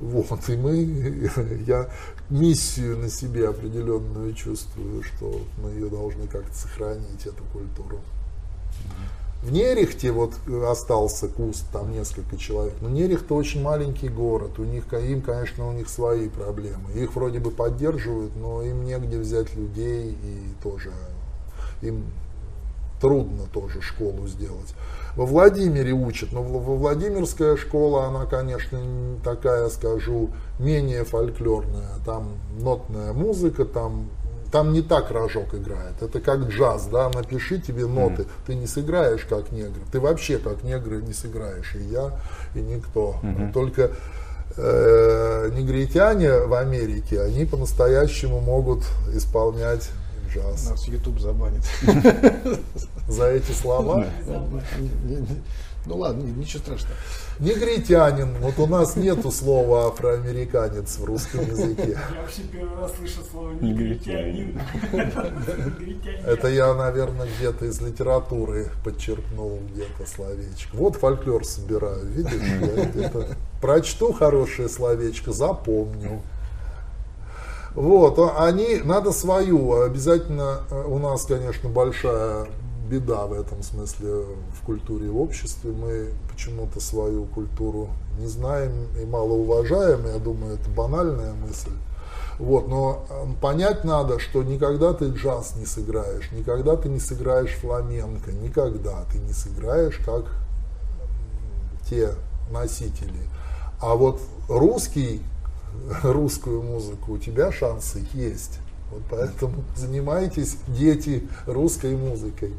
Speaker 3: Вот, и мы, (laughs) я миссию на себе определенную чувствую, что мы ее должны как-то сохранить, эту культуру. В Нерехте вот э, остался куст, там несколько человек. Но Нерехт очень маленький город. У них, им, конечно, у них свои проблемы. Их вроде бы поддерживают, но им негде взять людей и тоже им трудно тоже школу сделать. Во Владимире учат, но Владимирская школа, она, конечно, такая, скажу, менее фольклорная. Там нотная музыка, там, там не так рожок играет. Это как джаз, да, напиши тебе ноты. Ты не сыграешь как негр, ты вообще как негры не сыграешь. И я, и никто. Только э, негритяне в Америке, они по-настоящему могут исполнять джаз.
Speaker 4: Нас YouTube забанит. (laughs)
Speaker 3: За эти слова
Speaker 4: Ну ладно, ни- ничего страшного.
Speaker 3: негритянин. Вот у нас нету слова афроамериканец в русском языке.
Speaker 6: Я вообще первый раз слышу слово
Speaker 5: Негритянин. (laughs)
Speaker 3: Это я, наверное, где-то из литературы подчеркнул где-то словечко. Вот фольклор собираю, видишь? Я где-то прочту хорошее словечко, запомню. Вот, а они, надо свою, обязательно, э, у нас, конечно, большая беда в этом смысле в культуре и в обществе. Мы почему-то свою культуру не знаем и мало уважаем, я думаю, это банальная мысль. Вот, но э, понять надо, что никогда ты джаз не сыграешь, никогда ты не сыграешь фламенко, никогда ты не сыграешь как те носители. А вот русский, русскую музыку у тебя шансы есть. Вот поэтому (laughs) занимайтесь, дети, русской музыкой.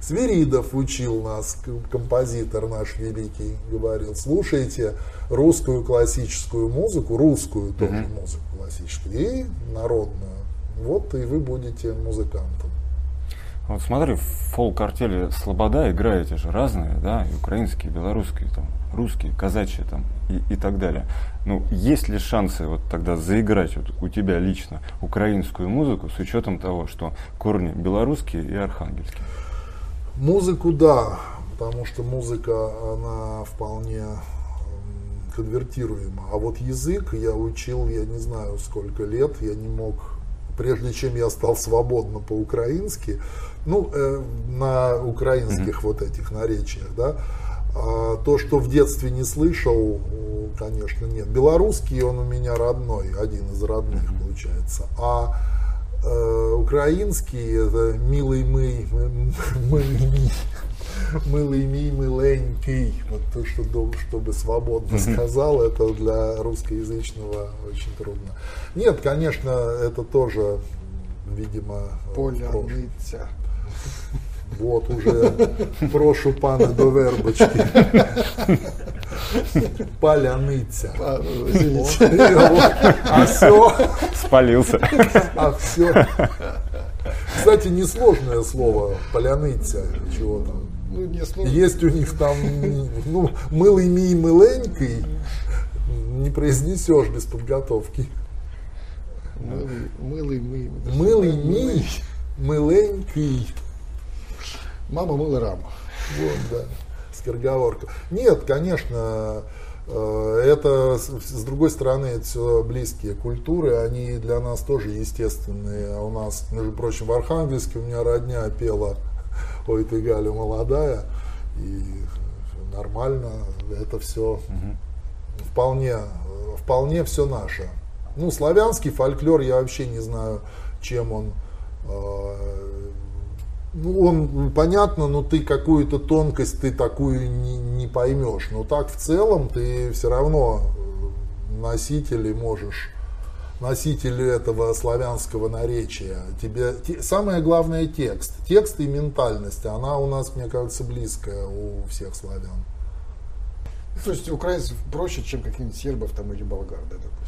Speaker 3: Свиридов учил нас, композитор наш великий, говорил, слушайте русскую классическую музыку, русскую тоже музыку классическую, и народную. Вот и вы будете музыкантом.
Speaker 5: Вот смотри, в фолк-артели Слобода играете же разные, да, и украинские, и белорусские, там, русские, казачьи там и, и так далее. Ну, есть ли шансы вот тогда заиграть вот у тебя лично украинскую музыку с учетом того, что корни белорусские и архангельские?
Speaker 3: Музыку, да, потому что музыка, она вполне конвертируема. А вот язык я учил, я не знаю сколько лет, я не мог, прежде чем я стал свободно по-украински, ну, э, на украинских вот этих наречиях, да, а то, что в детстве не слышал, конечно, нет. Белорусский он у меня родной, один из родных получается. А э, украинский это милый мый, м- мылый ми, миленький. Вот то, что дом, чтобы свободно сказал, это для русскоязычного очень трудно. Нет, конечно, это тоже, видимо.
Speaker 4: Поляныця.
Speaker 3: Вот уже прошу пана до вербочки. Паляниця.
Speaker 4: А.
Speaker 3: А все,
Speaker 5: Спалился.
Speaker 3: а все. Кстати, несложное слово поляныця. Чего там?
Speaker 4: Ну, не сложно.
Speaker 3: Есть у них там, ну, мылый ми мыленький, не произнесешь без подготовки.
Speaker 4: Мылый, мылый, мы.
Speaker 3: Мылый ми мыленький.
Speaker 4: Мама мыла раму.
Speaker 3: Вот, да, скороговорка. Нет, конечно, э, это, с другой стороны, это все близкие культуры, они для нас тоже естественные. А у нас, между прочим, в Архангельске у меня родня пела «Ой, ты, Галя, молодая», и нормально, это все вполне, э, вполне все наше. Ну, славянский фольклор, я вообще не знаю, чем он э, ну, он, понятно, но ты какую-то тонкость, ты такую не, не поймешь. Но так в целом ты все равно э, носитель и можешь, носитель этого славянского наречия. Тебе, те- самое главное текст. Текст и ментальность, она у нас, мне кажется, близкая у всех славян.
Speaker 4: То есть украинцев проще, чем каких-нибудь сербов там или болгар, да, допустим.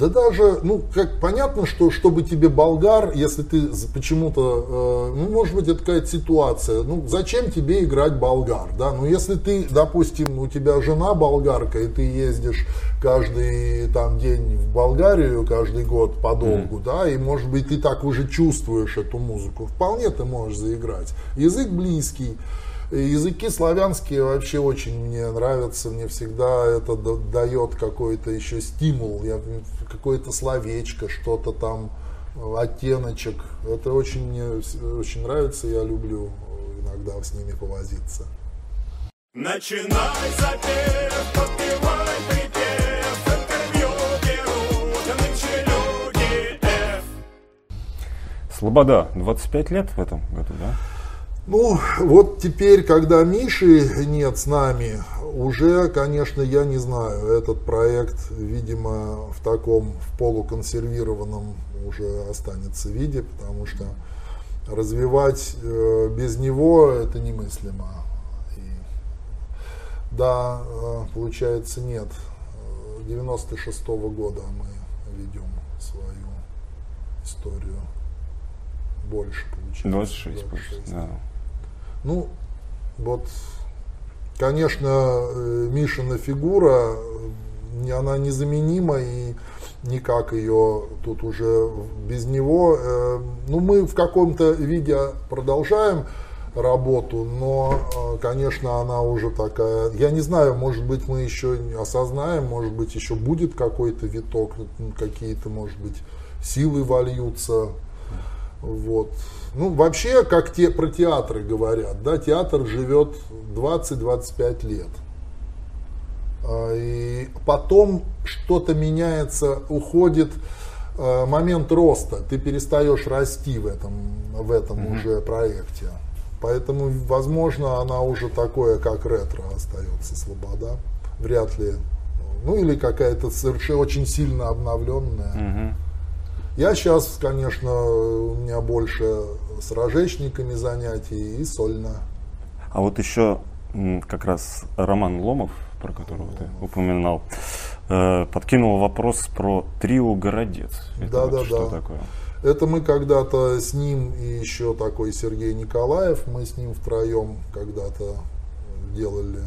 Speaker 3: Да даже, ну, как понятно, что чтобы тебе болгар, если ты почему-то, э, ну, может быть, это какая-то ситуация, ну, зачем тебе играть болгар, да, ну, если ты, допустим, у тебя жена болгарка, и ты ездишь каждый там день в Болгарию, каждый год подолгу, да, и, может быть, ты так уже чувствуешь эту музыку, вполне ты можешь заиграть. Язык близкий, Языки славянские вообще очень мне нравятся, мне всегда это да- дает какой-то еще стимул, я, какое-то словечко, что-то там, оттеночек. Это очень мне очень нравится, я люблю иногда с ними повозиться.
Speaker 1: Начинай запев, подпевай припев, интервью берут нынче люди F.
Speaker 5: Слобода, 25 лет в этом году, да?
Speaker 3: Ну, вот теперь, когда Миши нет с нами, уже, конечно, я не знаю, этот проект, видимо, в таком, в полуконсервированном уже останется виде, потому что развивать э, без него это немыслимо. И, да, э, получается, нет. Э, 96 года мы ведем свою историю. Больше получается.
Speaker 5: 26, пусть, да.
Speaker 3: Ну, вот, конечно, э, Мишина фигура, она незаменима, и никак ее тут уже без него. э, Ну, мы в каком-то виде продолжаем работу, но, э, конечно, она уже такая, я не знаю, может быть, мы еще осознаем, может быть, еще будет какой-то виток, какие-то, может быть, силы вольются, вот. Ну, вообще, как те, про театры говорят, да, театр живет 20-25 лет. А, И потом что-то меняется, уходит э, момент роста, ты перестаешь расти в этом, в этом уже проекте. Поэтому, возможно, она уже такое, как ретро остается, Слобода. Вряд ли. Ну, или какая-то совершенно очень сильно обновленная.
Speaker 5: Мгм.
Speaker 3: Я сейчас, конечно, у меня больше с рожечниками занятий и сольно.
Speaker 5: А вот еще как раз Роман Ломов, про которого ты упоминал, э, подкинул вопрос про трио «Городец». Это
Speaker 3: Да,
Speaker 5: вот
Speaker 3: да,
Speaker 5: что
Speaker 3: да.
Speaker 5: такое?
Speaker 3: Это мы когда-то с ним и еще такой Сергей Николаев, мы с ним втроем когда-то делали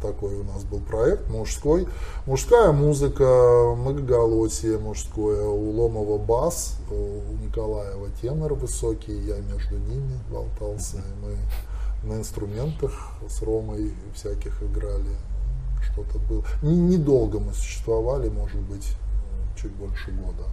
Speaker 3: такой у нас был проект мужской. Мужская музыка, многоголосие мужское, у Ломова бас, у Николаева тенор высокий, я между ними болтался. И мы на инструментах с Ромой всяких играли. Что-то было. Не- Недолго мы существовали, может быть, чуть больше года.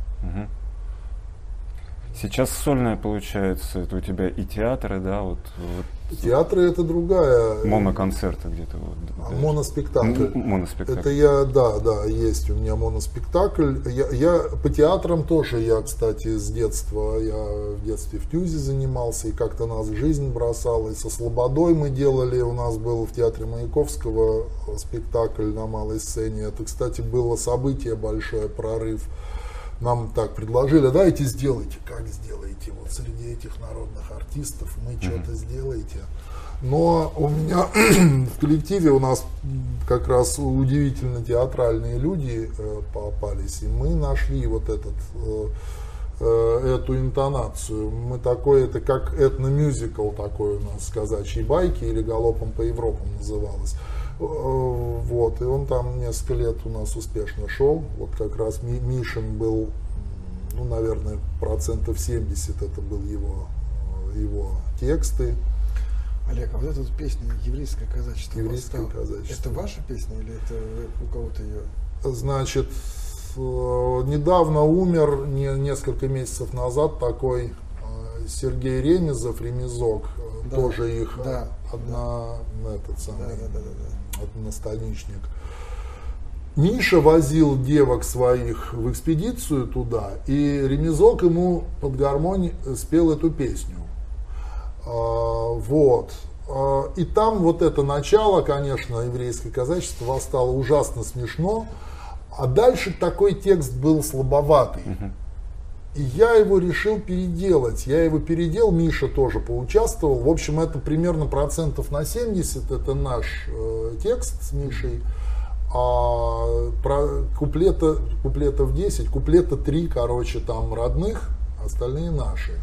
Speaker 5: Сейчас сольное получается, это у тебя и театры, да, вот, вот
Speaker 3: Театры это другая.
Speaker 5: моноконцерты где-то вот.
Speaker 3: А,
Speaker 5: да.
Speaker 3: Моноспектакль.
Speaker 5: М- моноспектакль.
Speaker 3: Это я, да, да, есть у меня моноспектакль. Я, я по театрам тоже, я, кстати, с детства, я в детстве в Тюзе занимался, и как-то нас жизнь бросала. И со Слободой мы делали, у нас был в театре Маяковского спектакль на малой сцене. Это, кстати, было событие большое, прорыв. Нам так предложили, дайте сделайте, как сделаете, вот среди этих народных артистов мы что-то сделаете. Но у меня (clears throat) в коллективе у нас как раз удивительно театральные люди э, попались, и мы нашли вот этот э, э, эту интонацию. Мы такой, это как этномюзикл такой у нас, казачьи байки или галопом по Европам называлось. Э, Вот, и он там несколько лет у нас успешно шел. Вот как раз Ми- Мишин был, ну, наверное, процентов 70 это был его, э, его тексты.
Speaker 4: Олег, а вот эта вот песня «Еврейское казачество»
Speaker 3: Еврейское
Speaker 4: восстало»,
Speaker 3: казачество.
Speaker 4: Это ваша песня или это у кого-то ее?
Speaker 3: Значит, э, недавно умер, не- несколько месяцев назад, такой Сергей Ремезов, Ремезок,
Speaker 4: Да,
Speaker 3: тоже их
Speaker 4: да,
Speaker 3: одна, этот самый,
Speaker 4: Да, да, да, да,
Speaker 3: одностоличник. Миша возил девок своих в экспедицию туда, и Ремезок ему под гармонь спел эту песню. А, Вот. А, И там вот это начало, конечно, еврейское казачество восстало ужасно смешно, а дальше такой текст был слабоватый. И я его решил переделать. Я его переделал, Миша тоже поучаствовал. В общем, это примерно процентов на 70, это наш э, текст с Мишей. А про куплета, куплетов 10, куплета 3, короче, там родных, остальные наши.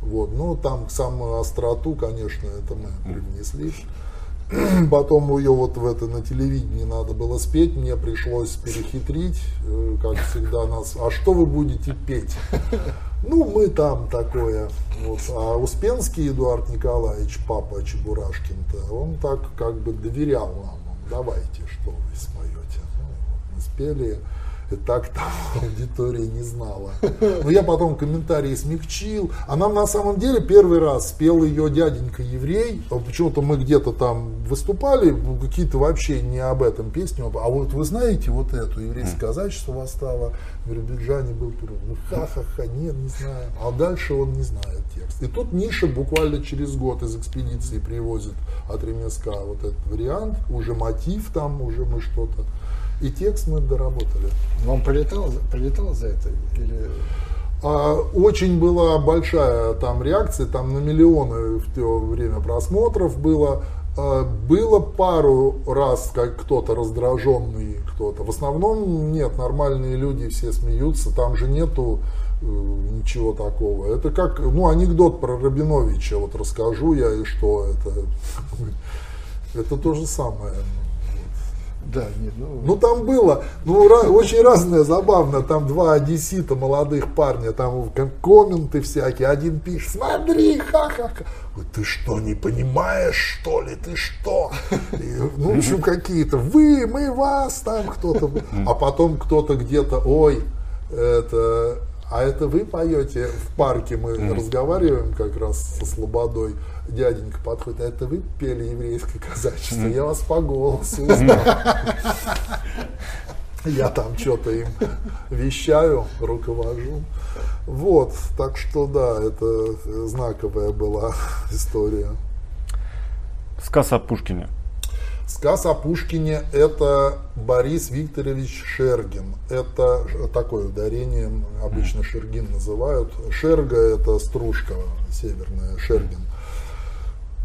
Speaker 3: Вот, ну там самую остроту, конечно, это мы привнесли. (clears throat) Потом ее вот в это на телевидении надо было спеть, мне пришлось перехитрить, э, как всегда нас. А что вы будете петь? (laughs) Ну, мы там такое. Вот. А Успенский Эдуард Николаевич, папа Чебурашкин-то, он так как бы доверял нам. Давайте, что вы споете. Ну, мы спели. И так там аудитория не знала. Но я потом комментарии смягчил. А нам на самом деле первый раз спел ее дяденька еврей. Почему-то мы где-то там выступали, какие-то вообще не об этом песни. А вот вы знаете вот эту еврейское казачество восстало в Биробиджане был первый. Ну ха-ха-ха, нет, не знаю. А дальше он не знает текст. И тут Миша буквально через год из экспедиции привозит от ремеска вот этот вариант, уже мотив там, уже мы что-то. И текст мы доработали.
Speaker 4: Вам прилетало, прилетало за это? Или...
Speaker 3: А, Очень была большая там реакция, там на миллионы в то время просмотров было. А, Было пару раз, как кто-то раздраженный, кто-то. В основном нет, нормальные люди все смеются, там же нету э, ничего такого. Это как, ну, анекдот про Рабиновича, вот расскажу я, и что это. (laughs) Это то же самое.
Speaker 4: Да, нет, ну...
Speaker 3: Ну там было, ну ра- очень разное, забавно, там два одессита, молодых парня, там ком- комменты всякие, один пишет, смотри, ха-ха-ха, ты что, не понимаешь, что ли, ты что? И, ну, в общем, какие-то, вы, мы, вас, там кто-то, а потом кто-то где-то, ой, это, а это вы поете? В парке, мы разговариваем как раз со Слободой, дяденька подходит, а это вы пели еврейское казачество, я вас по голосу узнал. Я там что-то им вещаю, руковожу. Вот, так что да, это знаковая была история.
Speaker 5: Сказ о Пушкине.
Speaker 3: Сказ о Пушкине это Борис Викторович Шергин. Это такое ударение, обычно Шергин называют. Шерга это стружка северная, Шергин.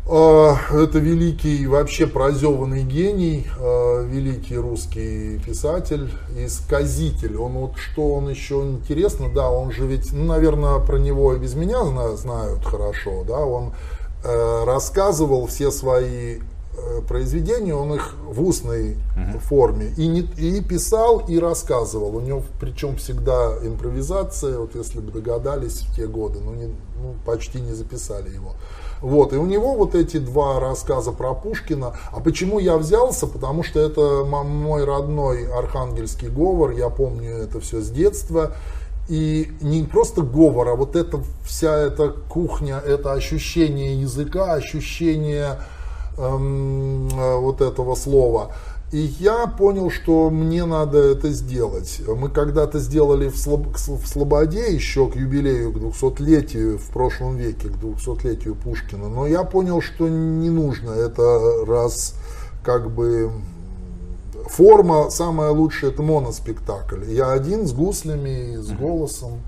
Speaker 3: А, Это великий, вообще прозеванный гений, а, великий русский писатель и сказитель. Он вот что он еще интересно, да, он же ведь, ну, наверное, про него и без меня зна- знают хорошо, да, он э, рассказывал все свои э, произведения, он их в устной форме и, не, и писал, и рассказывал. У него причем всегда импровизация, вот если бы догадались в те годы, ну, не, ну почти не записали его. Вот, и у него вот эти два рассказа про Пушкина. А почему я взялся? Потому что это мой родной архангельский говор, я помню это все с детства. И не просто говор, а вот эта вся эта кухня, это ощущение языка, ощущение эм, э, вот этого слова. И я понял, что мне надо это сделать. Мы когда-то сделали в, Слоб- в Слободе еще к юбилею, к 200-летию в прошлом веке, к 200-летию Пушкина. Но я понял, что не нужно это раз как бы форма самая лучшая это моноспектакль. Я один с гуслями, с голосом.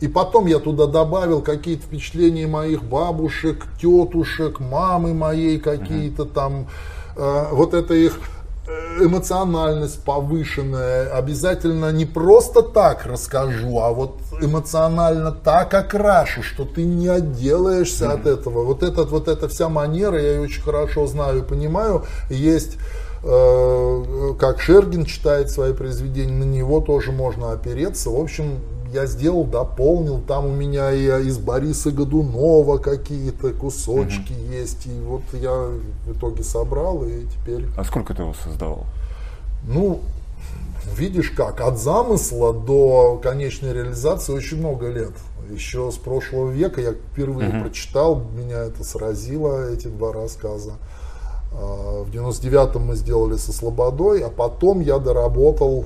Speaker 3: И потом я туда добавил какие-то впечатления моих бабушек, тетушек, мамы моей какие-то там. Э, вот это их эмоциональность повышенная. Обязательно не просто так расскажу, а вот эмоционально так окрашу, что ты не отделаешься от этого. Вот, этот, вот эта вся манера, я ее очень хорошо знаю и понимаю. Есть э, как Шергин читает свои произведения, на него тоже можно опереться. В общем, я сделал, дополнил. Там у меня и из Бориса Годунова какие-то кусочки есть. И вот я в итоге собрал, и теперь,
Speaker 5: А сколько ты его создавал?
Speaker 3: ну, видишь как, от замысла до конечной реализации очень много лет. Еще с прошлого века я впервые прочитал, меня это сразило, эти два рассказа. А, В 99-м мы сделали со Слободой, а потом я доработал.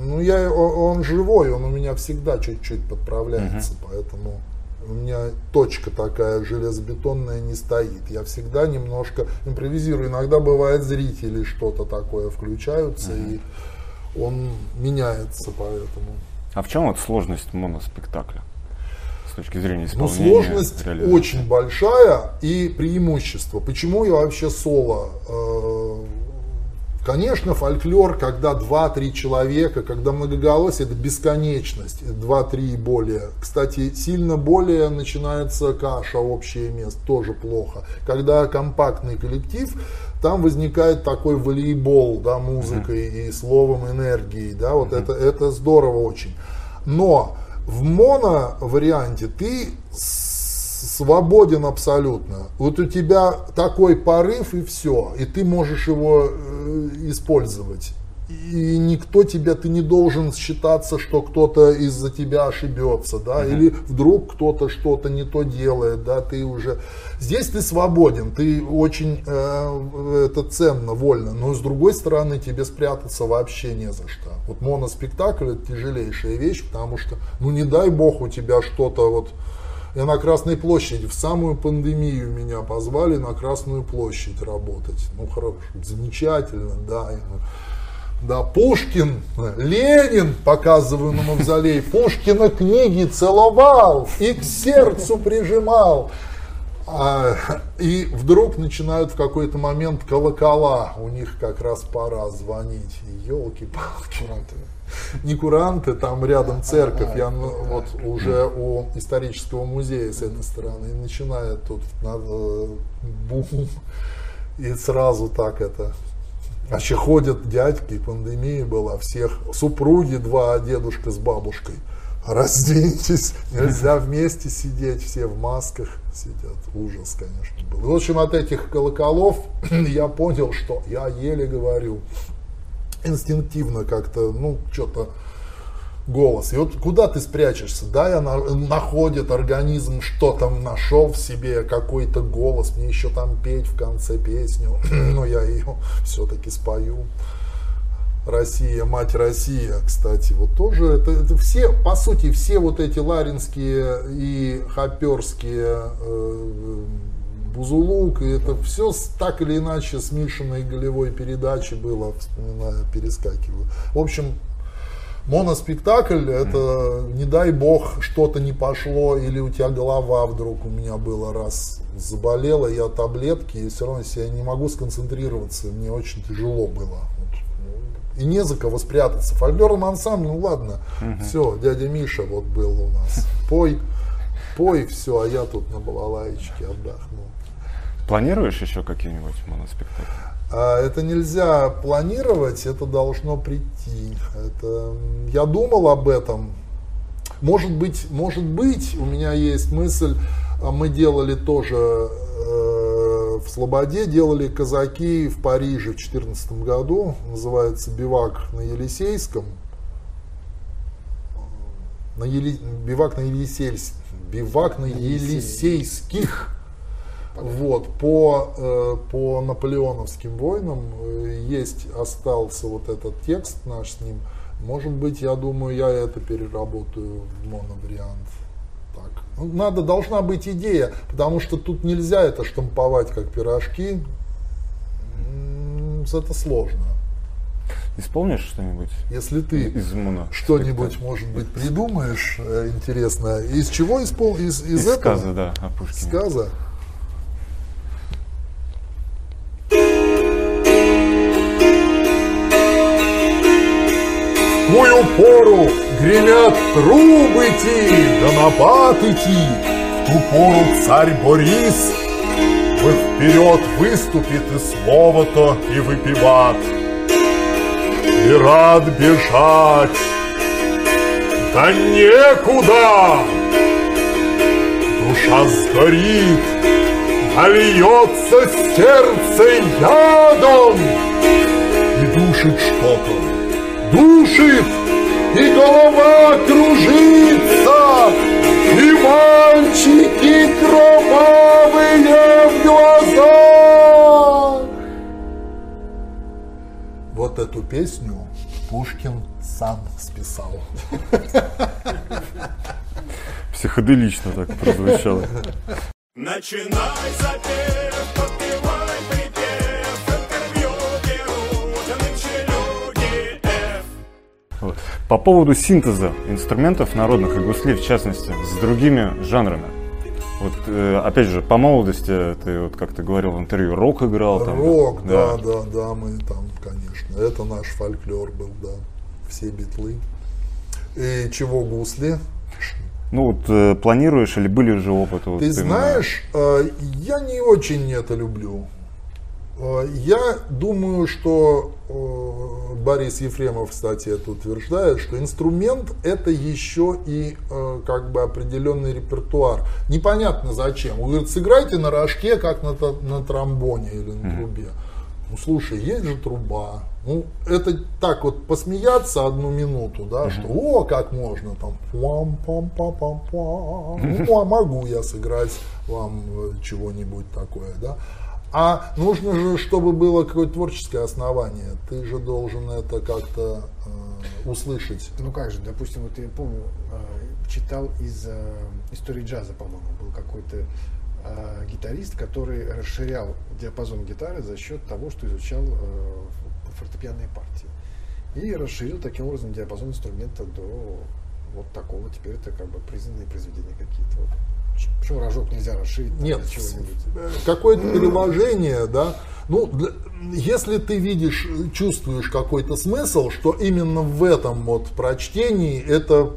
Speaker 3: Ну, я, он живой, он у меня всегда чуть-чуть подправляется, поэтому у меня точка такая железобетонная не стоит. Я всегда немножко импровизирую. Иногда бывает зрители что-то такое включаются, и он меняется поэтому.
Speaker 5: А в чем вот сложность моноспектакля? С точки зрения
Speaker 3: Ну,
Speaker 5: исполнения,
Speaker 3: сложность
Speaker 5: реализации?
Speaker 3: очень большая и преимущество. Почему я вообще соло? Э, Конечно, фольклор, когда 2-3 человека, когда многоголосие, это бесконечность, 2-3 и более. Кстати, сильно более начинается каша, общее место, тоже плохо. Когда компактный коллектив, там возникает такой волейбол, да, музыкой и словом энергии, да, вот это, это здорово очень. Но в моно варианте ты с- свободен абсолютно. Вот у тебя такой порыв и все, и ты можешь его э, использовать. И никто тебя, ты не должен считаться, что кто-то из-за тебя ошибется, да, или вдруг кто-то что-то не то делает, да, ты уже... Здесь ты свободен, ты очень э, это ценно, вольно, но с другой стороны тебе спрятаться вообще не за что. Вот моноспектакль это тяжелейшая вещь, потому что, ну не дай бог у тебя что-то вот... Я на Красной площади, в самую пандемию меня позвали на Красную площадь работать. Ну хорошо, замечательно, да. Да, Пушкин, Ленин, показываю на мавзолей, Пушкина книги целовал и к сердцу прижимал. А, и вдруг начинают в какой-то момент колокола, у них как раз пора звонить. Елки-палки. (laughs) Не куранты, там рядом церковь, я ну, вот уже у исторического музея с этой стороны, и начинает тут надо, бум, и сразу так это а еще ходят дядьки, пандемия была, всех супруги два, а дедушка с бабушкой. Разденьтесь, нельзя вместе сидеть, все в масках сидят. Ужас, конечно, был. В общем, от этих колоколов (clears throat) я понял, что я еле говорю. Инстинктивно как-то, ну, что-то голос. И вот куда ты спрячешься? Да, я на- находит организм, что там нашел в себе, какой-то голос. Мне еще там петь в конце песню, (clears throat) но я ее все-таки спою. Россия, мать Россия, кстати, вот тоже это, это все, по сути, все вот эти ларинские и хоперские э, Бузулук, и это все так или иначе смешанной голевой передачи было, вспоминаю, перескакиваю. В общем, моноспектакль, это не дай бог что-то не пошло, или у тебя голова вдруг у меня было раз заболела, я таблетки, и все равно я не могу сконцентрироваться, мне очень тяжело было. Вот. И не за кого спрятаться. Фольклорный ансамбль, ну ладно, все, дядя Миша вот был у нас. Пой, пой, все, а я тут на балалаечке отдохну.
Speaker 5: Планируешь еще какие-нибудь моноспектакли?
Speaker 3: А это нельзя планировать, это должно прийти. Это, я думал об этом. Может быть, может быть, у меня есть мысль, а мы делали тоже э, в Слободе, делали казаки в Париже в 2014 году, называется «Бивак на Елисейском». На Ели- Бивак на Елисейс- Бивак на Елисейских. Вот, по, э, по наполеоновским войнам э, есть, остался вот этот текст наш с ним. Может быть, я думаю, я это переработаю в моновариант. Так. Ну, надо, должна быть идея, потому что тут нельзя это штамповать как пирожки. Это сложно.
Speaker 5: Исполнишь что-нибудь
Speaker 3: Если ты
Speaker 5: из моно?
Speaker 3: что-нибудь, может быть, придумаешь э, интересное, из чего испол... из, из,
Speaker 5: Из
Speaker 3: этого?
Speaker 5: сказа, да, о Пушкине.
Speaker 3: Сказа? Тую пору гремят трубы ти, да на бат идти. В ту пору царь Борис вы вперед выступит и слово-то и выпиват. И рад бежать, да некуда. Душа сгорит, а льется сердце ядом И душит что-то, душит, и голова кружится И мальчики кровавые в глазах Вот эту песню Пушкин сам списал.
Speaker 5: Психоделично так прозвучало.
Speaker 1: Начинай запев,
Speaker 5: По поводу синтеза инструментов народных и гуслей, в частности, с другими жанрами. Вот, э, опять же, по молодости, ты вот как ты говорил в интервью, рок играл там.
Speaker 3: Рок, да, да, да, мы там, конечно. Это наш фольклор был, да. Все битлы. И чего гусли?
Speaker 5: Ну вот э, планируешь или были уже опыты? вот
Speaker 3: Ты
Speaker 5: именно?
Speaker 3: знаешь, э, я не очень это люблю. Э, Я думаю, что э, Борис Ефремов, кстати, это утверждает, что инструмент это еще и э, как бы определенный репертуар. Непонятно зачем. Он говорит, сыграйте на рожке, как на, на тромбоне или на трубе. Ну слушай, есть же труба. Ну, это так вот посмеяться одну минуту, да, что о, как можно там пам пам пам пам пам ну, а могу я сыграть вам чего-нибудь такое, да. А нужно же, чтобы было какое-то творческое основание. Ты же должен это как-то э, услышать.
Speaker 4: Ну как же, допустим, вот я помню, э, читал из э, истории джаза, по-моему, был какой-то э, гитарист, который расширял диапазон гитары за счет того, что изучал э, фортепианные партии. И расширил таким образом диапазон инструмента до вот такого. Теперь это как бы признанные произведения какие-то. Вот. Почему рожок нельзя расширить
Speaker 3: Нет, какое-то переложение, да. Ну, для- если ты видишь, чувствуешь какой-то смысл, что именно в этом вот прочтении это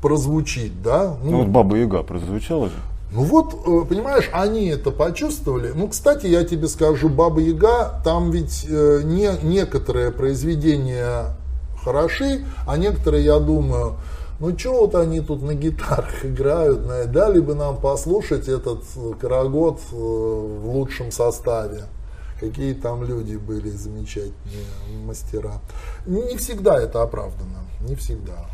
Speaker 3: прозвучит, да.
Speaker 5: Ну вот Баба Яга прозвучала же.
Speaker 3: Ну вот, э, понимаешь, они это почувствовали. Ну, кстати, я тебе скажу, Баба Яга, там ведь э, не, некоторые произведения хороши, а некоторые, я думаю, ну вот они тут на гитарах играют, дали бы нам послушать этот э, карагод э, в лучшем составе. Какие там люди были замечательные мастера. Не всегда это оправдано, не всегда.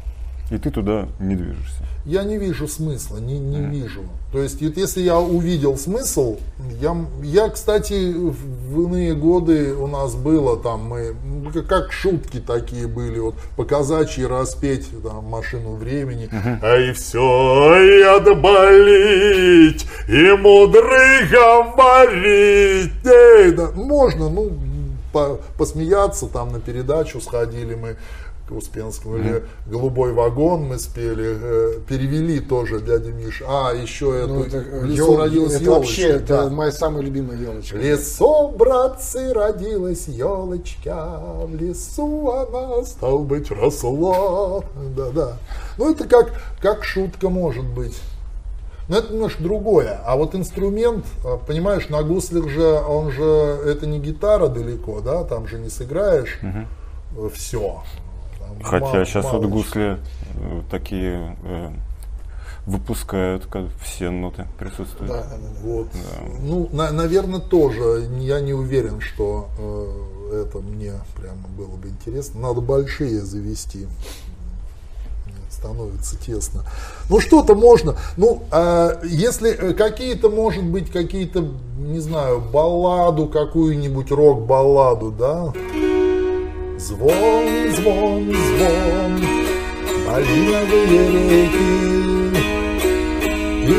Speaker 5: И ты туда не движешься.
Speaker 3: Я не вижу смысла, не, не вижу. То есть, если я увидел смысл, я, я, кстати, в иные годы у нас было там, мы, ну, как- шутки такие были, вот по казачьи распеть там, машину времени. А и все и отболить, и мудрый говорить. Эй, да, можно, ну, по- посмеяться, там на передачу сходили мы к Успенскому, или «Голубой вагон» мы спели, э, перевели тоже дядя Миш. А, еще эту
Speaker 4: Ну, это, э,
Speaker 3: «В лесу
Speaker 4: ёл-
Speaker 3: родилась
Speaker 4: это вообще
Speaker 3: елочка».
Speaker 4: это
Speaker 3: да.
Speaker 4: моя самая любимая елочка.
Speaker 3: В лесу, братцы, родилась елочка, в лесу она, стал быть, росла. Да-да. Ну, это как, как шутка может быть. Но это немножко другое. А вот инструмент, а, понимаешь, на гуслях же, он же, это не гитара далеко, да, там же не сыграешь все.
Speaker 5: Хотя сейчас вот гусли э, такие э, выпускают, как все ноты присутствуют.
Speaker 4: Да, да, да.
Speaker 3: Вот. Ну, наверное, тоже я не уверен, что э, это мне прямо было бы интересно. Надо большие завести. Становится тесно. Ну что-то можно. Ну, а если э, какие-то, может быть, какие-то, не знаю, балладу, какую-нибудь рок-балладу, да? Звон, звон, звон, малиновые реки, и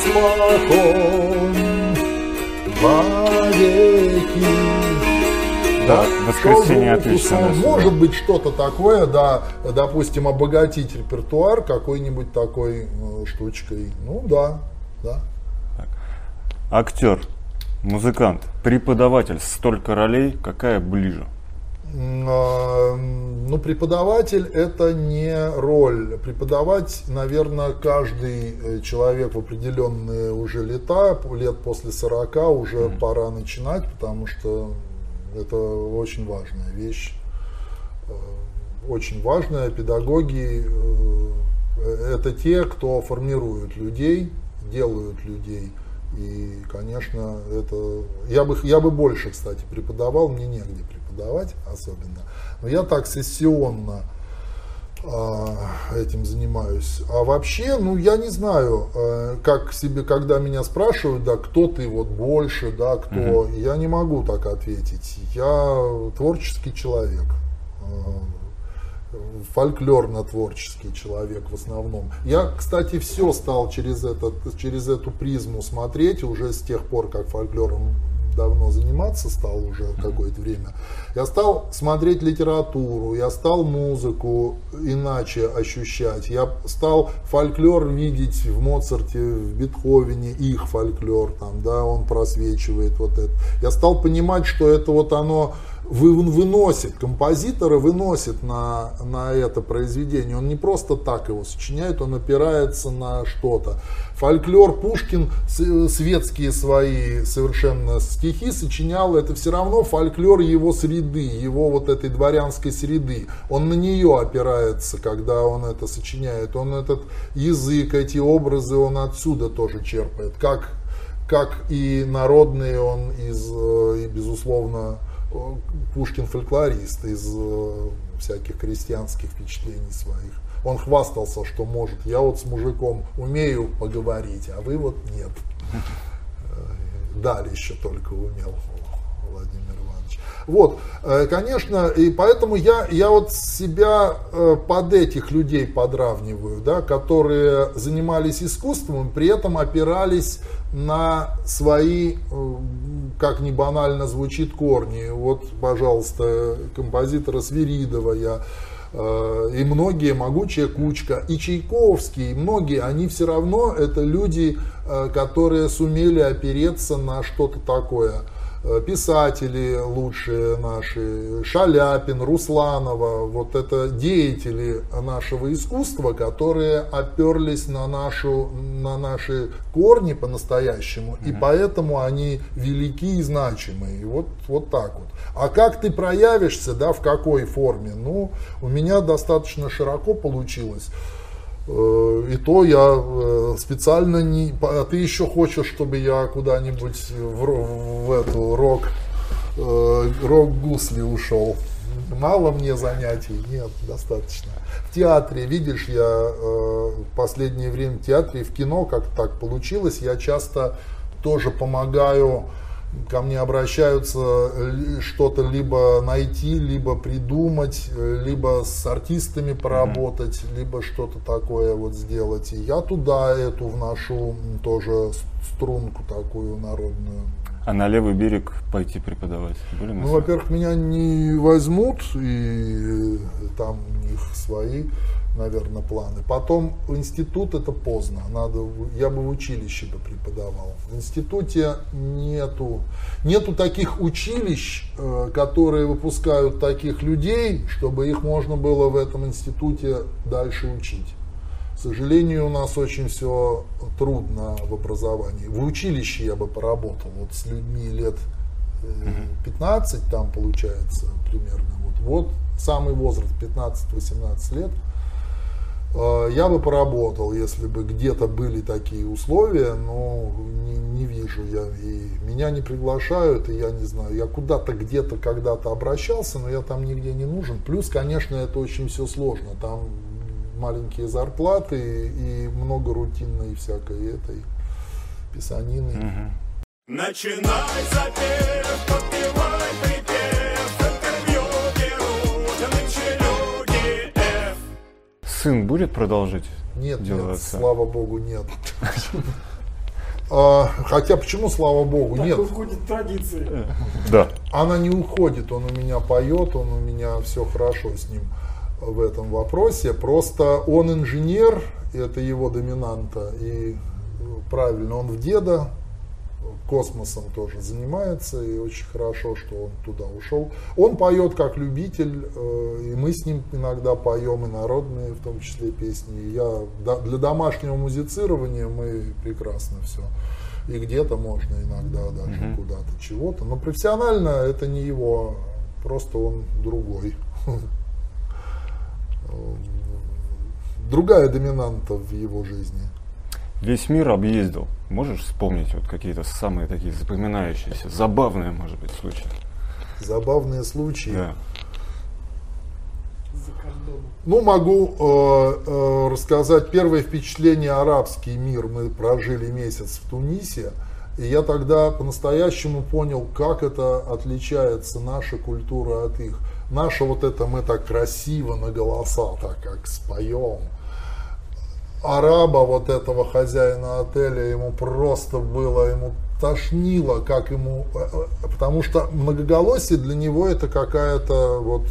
Speaker 3: смаком вовеки.
Speaker 5: Да, «Воскресенье» отлично, да.
Speaker 3: Может быть что-то такое, да, допустим, обогатить репертуар какой-нибудь такой э, штучкой. Ну да, да.
Speaker 5: Актер, музыкант, преподаватель, столько ролей, какая ближе?
Speaker 3: А, Ну, преподаватель это не роль. Преподавать, наверное, каждый э, человек в определенные уже лета, лет после 40 уже пора начинать, потому что это очень важная вещь. Э, Очень важная. Педагоги э, это те, кто формирует людей, делают людей. И, конечно, это я бы я бы больше, кстати, преподавал, мне негде преподавать особенно. Но я так сессионно а, этим занимаюсь. А вообще, ну я не знаю, э, как себе, когда меня спрашивают, да, кто ты вот больше, да, кто, я не могу так ответить. Я творческий человек. Э, фольклорно-творческий человек в основном. Я, кстати, все стал через, этот, через эту призму смотреть уже с тех пор, как фольклором давно заниматься стал уже какое-то время. Я стал смотреть литературу, я стал музыку иначе ощущать. Я стал фольклор видеть в Моцарте, в Бетховене, их фольклор, там, да, он просвечивает вот это. Я стал понимать, что это вот оно вы- выносит, композитора выносит на, на это произведение. Он не просто так его сочиняет, он опирается на что-то. Фольклор Пушкин, светские свои совершенно стихи сочинял, это все равно фольклор его среды, его вот этой дворянской среды. Он на нее опирается, когда он это сочиняет. Он этот язык, эти образы, он отсюда тоже черпает. Как, как и народные он из, э, и безусловно, Пушкин фольклорист из э, всяких крестьянских впечатлений своих. Он хвастался, что может, я вот с мужиком умею поговорить, а вы вот нет. Э, Дали еще только умел Владимир. Вот, э, конечно, и поэтому я, я вот себя э, под этих людей подравниваю, да, которые занимались искусством, при этом опирались на свои, э, как ни банально звучит, корни. Вот, пожалуйста, композитора Свиридова я и многие, могучая кучка, и Чайковский, и многие, они все равно это люди, которые сумели опереться на что-то такое. Э, Писатели лучшие наши, Шаляпин, Русланова, вот это деятели нашего искусства, которые оперлись на, нашу, на наши корни по-настоящему, и поэтому они велики и значимы. И вот, вот так вот. А как ты проявишься, да, в какой форме? Ну, у меня достаточно широко получилось. Э, И то я э, специально не... А ты еще хочешь, чтобы я куда-нибудь в, в эту рок, э, рок-гусли ушел? Мало мне занятий? Нет, достаточно. В театре, видишь, я в последнее время в театре и в кино, как так получилось, я часто тоже помогаю, ко мне обращаются ли- что-то либо найти, либо придумать, э, либо с артистами поработать, либо что-то такое вот сделать. И я туда эту вношу тоже струнку такую народную.
Speaker 5: А на левый берег пойти преподавать? Были
Speaker 3: Ну, во-первых, меня не возьмут, и э, там у них свои, наверное, планы. Потом в институт это поздно, надо, я бы в училище бы преподавал. В институте нету, нету таких училищ, э, которые выпускают таких людей, чтобы их можно было в этом институте дальше учить. К сожалению, у нас очень все трудно в образовании. В училище я бы поработал вот с людьми лет э, 15, там получается примерно. Вот, вот самый возраст 15-18 лет. Э, Я бы поработал, если бы где-то были такие условия, но не, не вижу я. И меня не приглашают, и я не знаю. Я куда-то где-то когда-то обращался, но я там нигде не нужен. Плюс, конечно, это очень все сложно. Там маленькие зарплаты и много рутинной всякой этой писанины.
Speaker 1: Начинай запев,
Speaker 5: Сын будет продолжить
Speaker 3: Нет, нет, слава богу, нет. (laughs) А, Хотя почему, слава богу,
Speaker 6: Так
Speaker 3: нет.
Speaker 6: уходит традиция.
Speaker 5: Да.
Speaker 3: Она не уходит, он у меня поет, он у меня все хорошо с ним в этом вопросе. Просто он инженер, это его доминанта, и э, правильно, он в деда космосом тоже занимается, и очень хорошо, что он туда ушел. Он поет как любитель, э, и мы с ним иногда поем, и народные, в том числе, песни. Я, для домашнего музицирования мы прекрасно все. И где-то можно иногда даже куда-то чего-то. Но профессионально это не его, просто он другой. (laughs) Другая доминанта в его жизни.
Speaker 5: Весь мир объездил. Можешь вспомнить вот какие-то самые такие запоминающиеся, забавные, может быть, случаи?
Speaker 3: Забавные случаи.
Speaker 5: Да.
Speaker 3: Ну, могу э, э, рассказать первое впечатление арабский мир. Мы прожили месяц в Тунисе, и я тогда по-настоящему понял, как это отличается наша культура от их. Наша вот это мы так красиво на голоса, так как споем. Араба, вот этого хозяина отеля, ему просто было, ему тошнило, как ему, э, э, потому что многоголосие для него это какая-то вот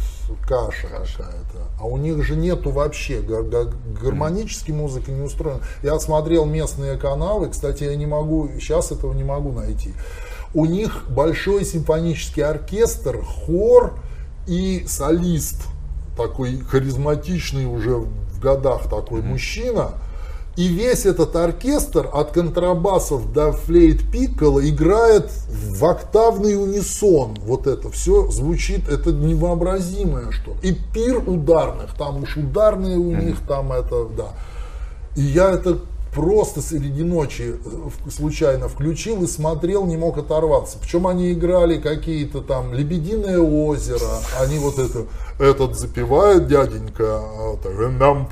Speaker 3: каша какая-то, а у них же нету вообще, га- га- гармонически музыка не устроена. Я смотрел местные каналы, кстати, я не могу, сейчас этого не могу найти. У них большой симфонический оркестр, хор и солист, такой харизматичный уже в годах такой мужчина. И весь этот оркестр от контрабасов до флейт пиккола играет в октавный унисон. Вот это все звучит, это невообразимое что. И пир ударных, там уж ударные у них, там это, да. И я это просто среди ночи э, случайно включил и смотрел, не мог оторваться. Причем они играли какие-то там «Лебединое озеро», они вот это, этот запевает дяденька, а, так, «Нам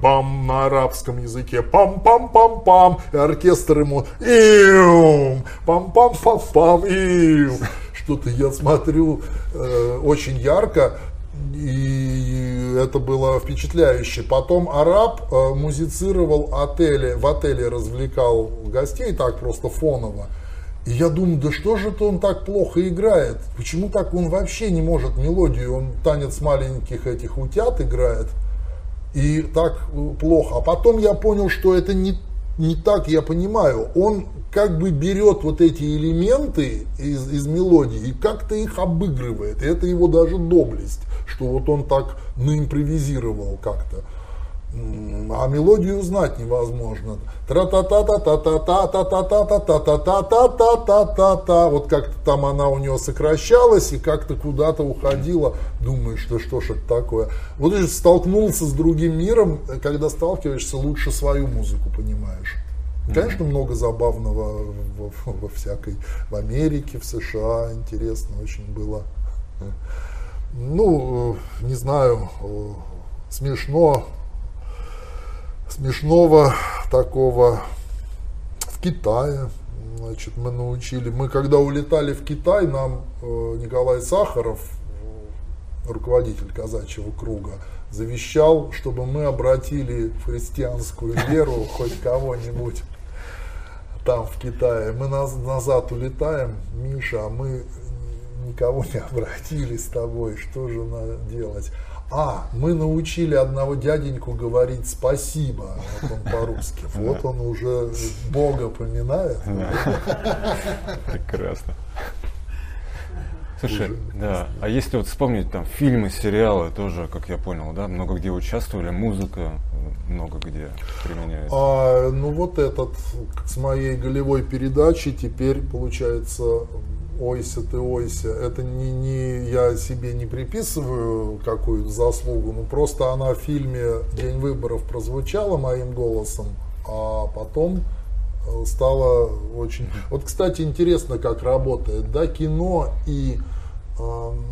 Speaker 3: пам на арабском языке, пам-пам-пам-пам, и оркестр ему «Иум, пам-пам-пам-пам, иум». Что-то я смотрю э, очень ярко, и это было впечатляюще. Потом араб э, музицировал отеле, в отеле развлекал гостей так просто фоново. И я думаю, да что же это он так плохо играет? Почему так он вообще не может мелодию? Он танец маленьких этих утят играет. И так э, плохо. А потом я понял, что это не, не так, я понимаю. Он как бы берет вот эти элементы из, из мелодии и как-то их обыгрывает. И это его даже доблесть, что вот он так наимпровизировал как-то. А мелодию узнать невозможно. та та та та та та та та та та та та та та та та та та Вот как-то там она у него сокращалась и как-то куда-то уходила. Думаешь, да что ж это такое? Вот же столкнулся с другим миром, когда сталкиваешься, лучше свою музыку понимаешь. Конечно, много забавного во, во всякой, в Америке, в США, интересно очень было. Ну, э, не знаю, э, смешно, смешного такого в Китае. Значит, мы научили. Мы когда улетали в Китай, нам э, Николай Сахаров, руководитель казачьего круга, завещал, чтобы мы обратили в христианскую веру (laughs) хоть кого-нибудь там в Китае. Мы наз- назад улетаем, Миша, а мы никого не обратили с тобой, что же надо делать? А, мы научили одного дяденьку говорить спасибо, вот он по-русски. Вот он уже Бога поминает.
Speaker 5: Прекрасно. Слушай, да, а если вот вспомнить там фильмы, сериалы тоже, как я понял, да, много где участвовали, музыка много где применяется.
Speaker 3: А, ну вот этот с моей голевой передачи теперь получается ойся ты ойся. Это не, не я себе не приписываю какую-то заслугу, но просто она в фильме День выборов прозвучала моим голосом, а потом э, стало очень. Вот, кстати, интересно, как работает, да, кино и эм,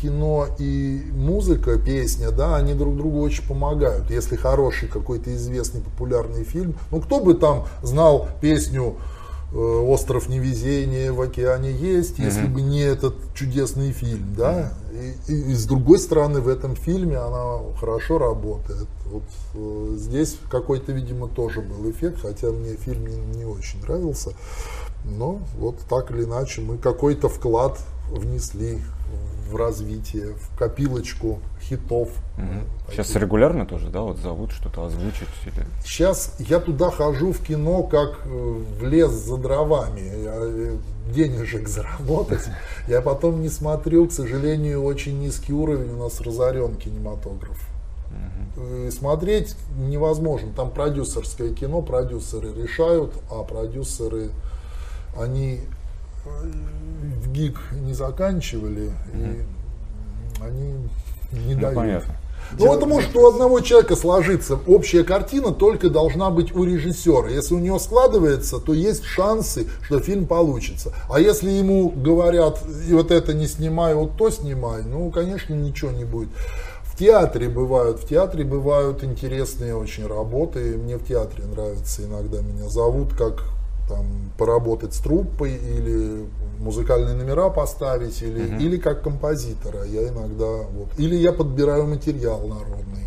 Speaker 3: кино и музыка, песня, да, они друг другу очень помогают. Если хороший какой-то известный популярный фильм, ну кто бы там знал песню э, «Остров невезения в океане есть», если бы не этот чудесный фильм, да. И, и- и с другой стороны, в этом фильме она хорошо работает. Вот э, здесь какой-то, видимо, тоже был эффект, хотя мне фильм не, не очень нравился. Но вот так или иначе мы какой-то вклад внесли в развитие, в копилочку хитов.
Speaker 5: Мгм. Сейчас регулярно тоже, да, вот зовут что-то озвучить или...
Speaker 3: Сейчас я туда хожу в кино как э, в лес за дровами. Э, денежек (laughs) заработать. Я потом не смотрю, к сожалению, очень низкий уровень у нас разорен кинематограф. Э, Смотреть невозможно. Там продюсерское кино, продюсеры решают, а продюсеры, они в ГИК не заканчивали, и они не
Speaker 5: Ну,
Speaker 3: дают.
Speaker 5: понятно.
Speaker 3: Ну, это может у одного человека сложиться. Общая картина только должна быть у режиссера. Если у него складывается, то есть шансы, что фильм получится. А если ему говорят, и вот это не снимай, вот то снимай, ну, конечно, ничего не будет. В театре бывают, в театре бывают интересные очень работы. Мне в театре нравится иногда меня зовут как там, поработать с труппой или музыкальные номера поставить, или, или как композитора. Я иногда вот, или я подбираю материал народный,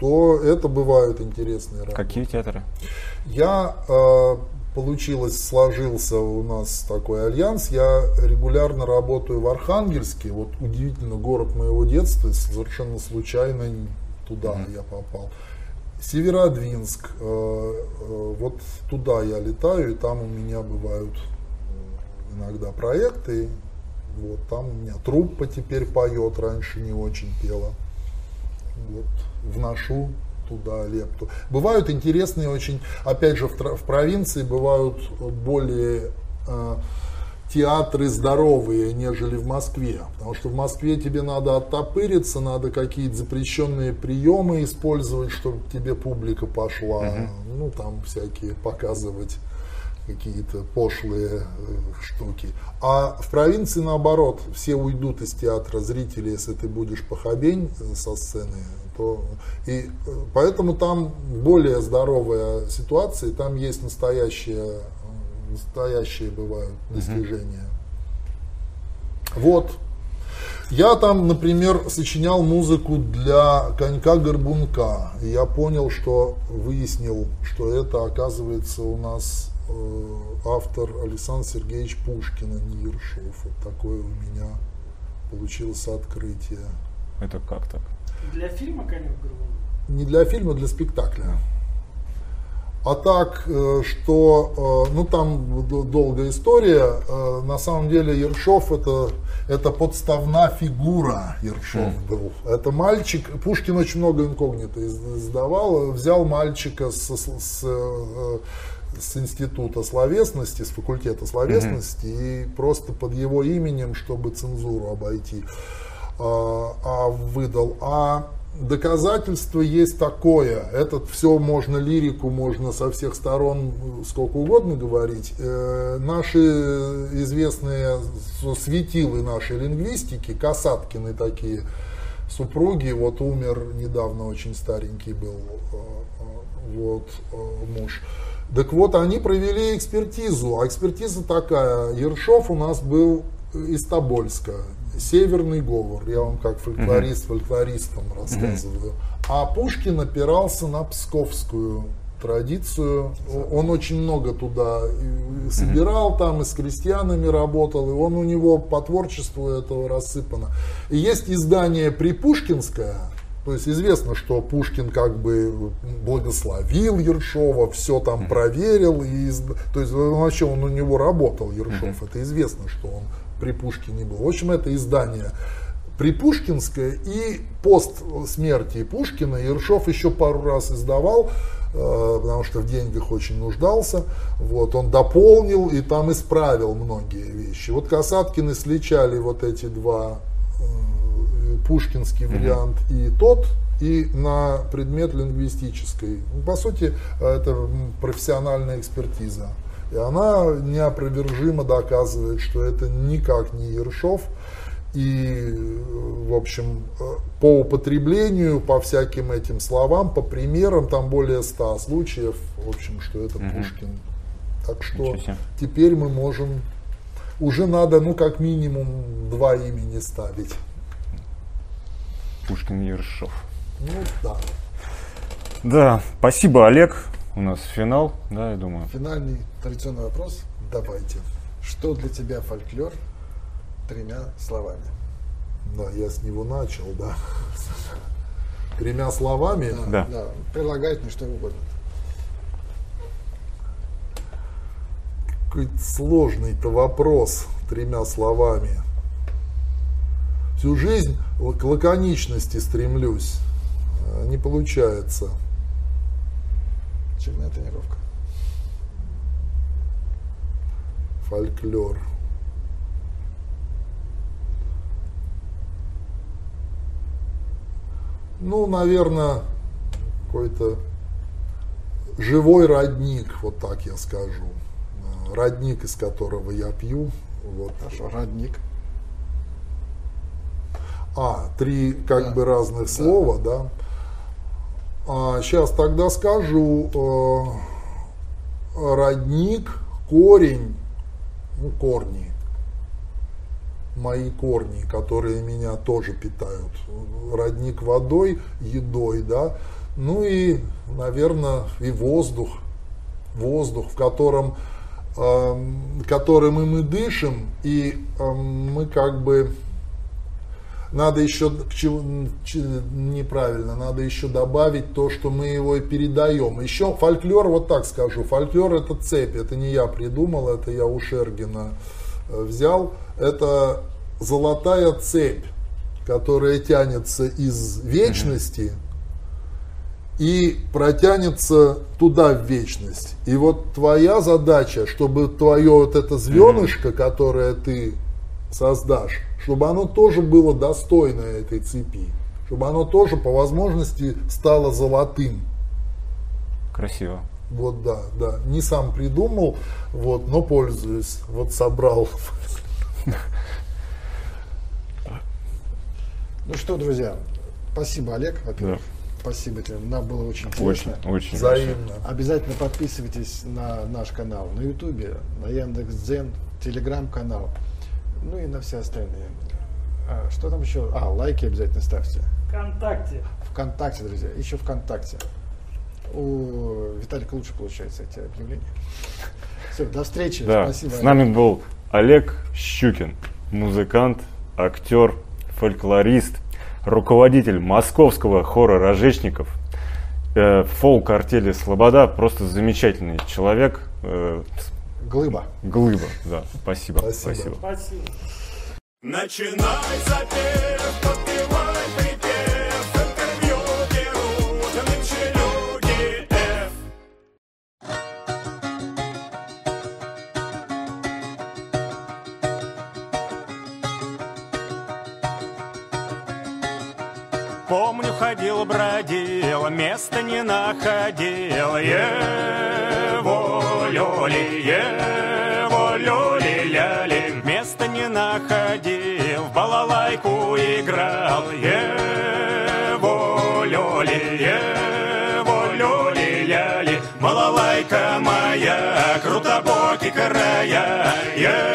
Speaker 3: то это бывают интересные работы.
Speaker 5: Какие театры?
Speaker 3: Я э, получилось, сложился у нас такой альянс. Я регулярно работаю в Архангельске. Вот удивительно, город моего детства, совершенно случайно туда я попал. Северодвинск, э, э, вот туда я летаю, и там у меня бывают э, иногда проекты. Вот там у меня труппа теперь поет, раньше не очень пела вот, вношу туда лепту. Бывают интересные очень, опять же, в, провинции бывают более театры здоровые, нежели в Москве. Потому что в Москве тебе надо оттопыриться, надо какие-то запрещенные приемы использовать, чтобы тебе публика пошла. Ну, там всякие показывать какие-то пошлые э, штуки. А в провинции наоборот, все уйдут из театра зрители, если ты будешь похабень э, со сцены. То, и э, поэтому там более здоровая ситуация, и там есть настоящие, э, настоящие бывают достижения. Вот. Я там, например, сочинял музыку для конька горбунка. И я понял, что выяснил, что это, оказывается, у нас э, автор Александр Сергеевич Пушкин, а не Ершов. Вот такое у меня получилось открытие.
Speaker 5: Это как так?
Speaker 6: Для фильма «Конек Горбунок»?
Speaker 3: Не для фильма, для спектакля. А так, э, что, э, ну там долгая история, э, на самом деле Ершов это, это подставна фигура Ершов был. Это мальчик, Пушкин очень много инкогнито из- издавал, взял мальчика с, с- с, с института словесности, с факультета словесности и просто под его именем, чтобы цензуру обойти, а выдал. А доказательство есть такое. Этот все можно лирику, можно со всех сторон сколько угодно говорить. Э, наши известные светилы нашей лингвистики, Касаткины такие супруги, вот умер недавно очень старенький был э, э, вот э, муж. Так вот, они провели экспертизу, а экспертиза такая, Ершов у нас был из Тобольска, северный говор, я вам как фольклорист фольклористам рассказываю. А Пушкин опирался на псковскую традицию, он очень много туда собирал там, и с крестьянами работал, и он у него по творчеству этого рассыпано. И есть издание Припушкинское, то есть известно, что Пушкин как бы благословил Ершова, все там проверил, и, то есть вообще он у него работал, Ершов, это известно, что он при Пушкине был. В общем, это издание Припушкинское, и пост смерти Пушкина Ершов еще пару раз издавал, э, потому что в деньгах очень нуждался. Вот, он дополнил и там исправил многие вещи. Вот Касаткины сличали вот эти два пушкинский вариант и тот, и на предмет лингвистической. По сути, это профессиональная экспертиза. И она неопровержимо доказывает, что это никак не Ершов. И, в общем, по употреблению, по всяким этим словам, по примерам, там более ста случаев, в общем, что это Пушкин. Так что теперь мы можем, уже надо, ну, как минимум, два имени ставить.
Speaker 5: Пушкин Ершов.
Speaker 3: Ну, да.
Speaker 5: Да, спасибо, Олег. У нас финал, да, я думаю.
Speaker 4: Финальный традиционный вопрос.
Speaker 3: Давайте.
Speaker 4: Что для тебя фольклор тремя словами?
Speaker 3: Да, я с него начал, да. (laughs) Тремя словами.
Speaker 5: Да.
Speaker 4: да. Прилагательное, что угодно.
Speaker 3: Какой сложный-то вопрос тремя словами. Всю жизнь к лаконичности стремлюсь. А Не получается.
Speaker 4: Очередная тренировка.
Speaker 3: Фольклор. Ну, наверное, какой-то живой родник, вот так я скажу. А, Родник, из которого я пью. Вот.
Speaker 4: Хорошо. Родник.
Speaker 3: А, три как
Speaker 4: Да.
Speaker 3: бы разных слова, да. сейчас тогда скажу э, родник, корень, ну, корни. Мои корни, которые меня тоже питают. Родник водой, едой, да. Ну и, наверное, и воздух. Воздух, в котором эм, которым и мы дышим, и эм, мы как бы надо еще к чему- неправильно, надо еще добавить то, что мы его и передаем. Еще фольклор, вот так скажу, фольклор это цепь, это не я придумал, это я у Шергина э, взял. Это золотая цепь, которая тянется из вечности и протянется туда в вечность. И вот твоя задача, чтобы твое вот это звенышко, которое ты создашь, чтобы оно тоже было достойно этой цепи, чтобы оно тоже по возможности стало золотым.
Speaker 5: Красиво.
Speaker 3: Вот да, да. Не сам придумал, вот, но пользуюсь. Вот собрал. (laughs)
Speaker 4: Ну что, друзья, спасибо, Олег, во-первых. Спасибо тебе, нам было очень
Speaker 5: Очень,
Speaker 4: интересно.
Speaker 5: очень.
Speaker 3: Взаимно.
Speaker 4: Обязательно подписывайтесь на наш канал на Ютубе, на Яндекс.Дзен, Телеграм-канал, ну и на все остальные. А, что там еще? А, лайки обязательно ставьте.
Speaker 6: ВКонтакте.
Speaker 4: ВКонтакте, друзья, еще ВКонтакте. У Виталика лучше получается эти объявления. Все, до встречи.
Speaker 5: Да,
Speaker 4: Спасибо.
Speaker 5: с
Speaker 4: Олег.
Speaker 5: нами был Олег Щукин, музыкант, актер, фольклорист, руководитель московского хора рожечников, э, фолк-артели «Слобода», просто замечательный человек, э,
Speaker 4: Глыба.
Speaker 5: глыба, да, спасибо,
Speaker 3: Спасибо.
Speaker 5: спасибо.
Speaker 6: Спасибо.
Speaker 1: Начинай запев, подпевай припев, интервью берут нынче люди F. Помню, ходил, бродил, места не находил. Его лёли, его лёли, ляли, места не находил, в балалайку играл. Его лёли, его лёли, ляли, балалайка моя, крутобокий края.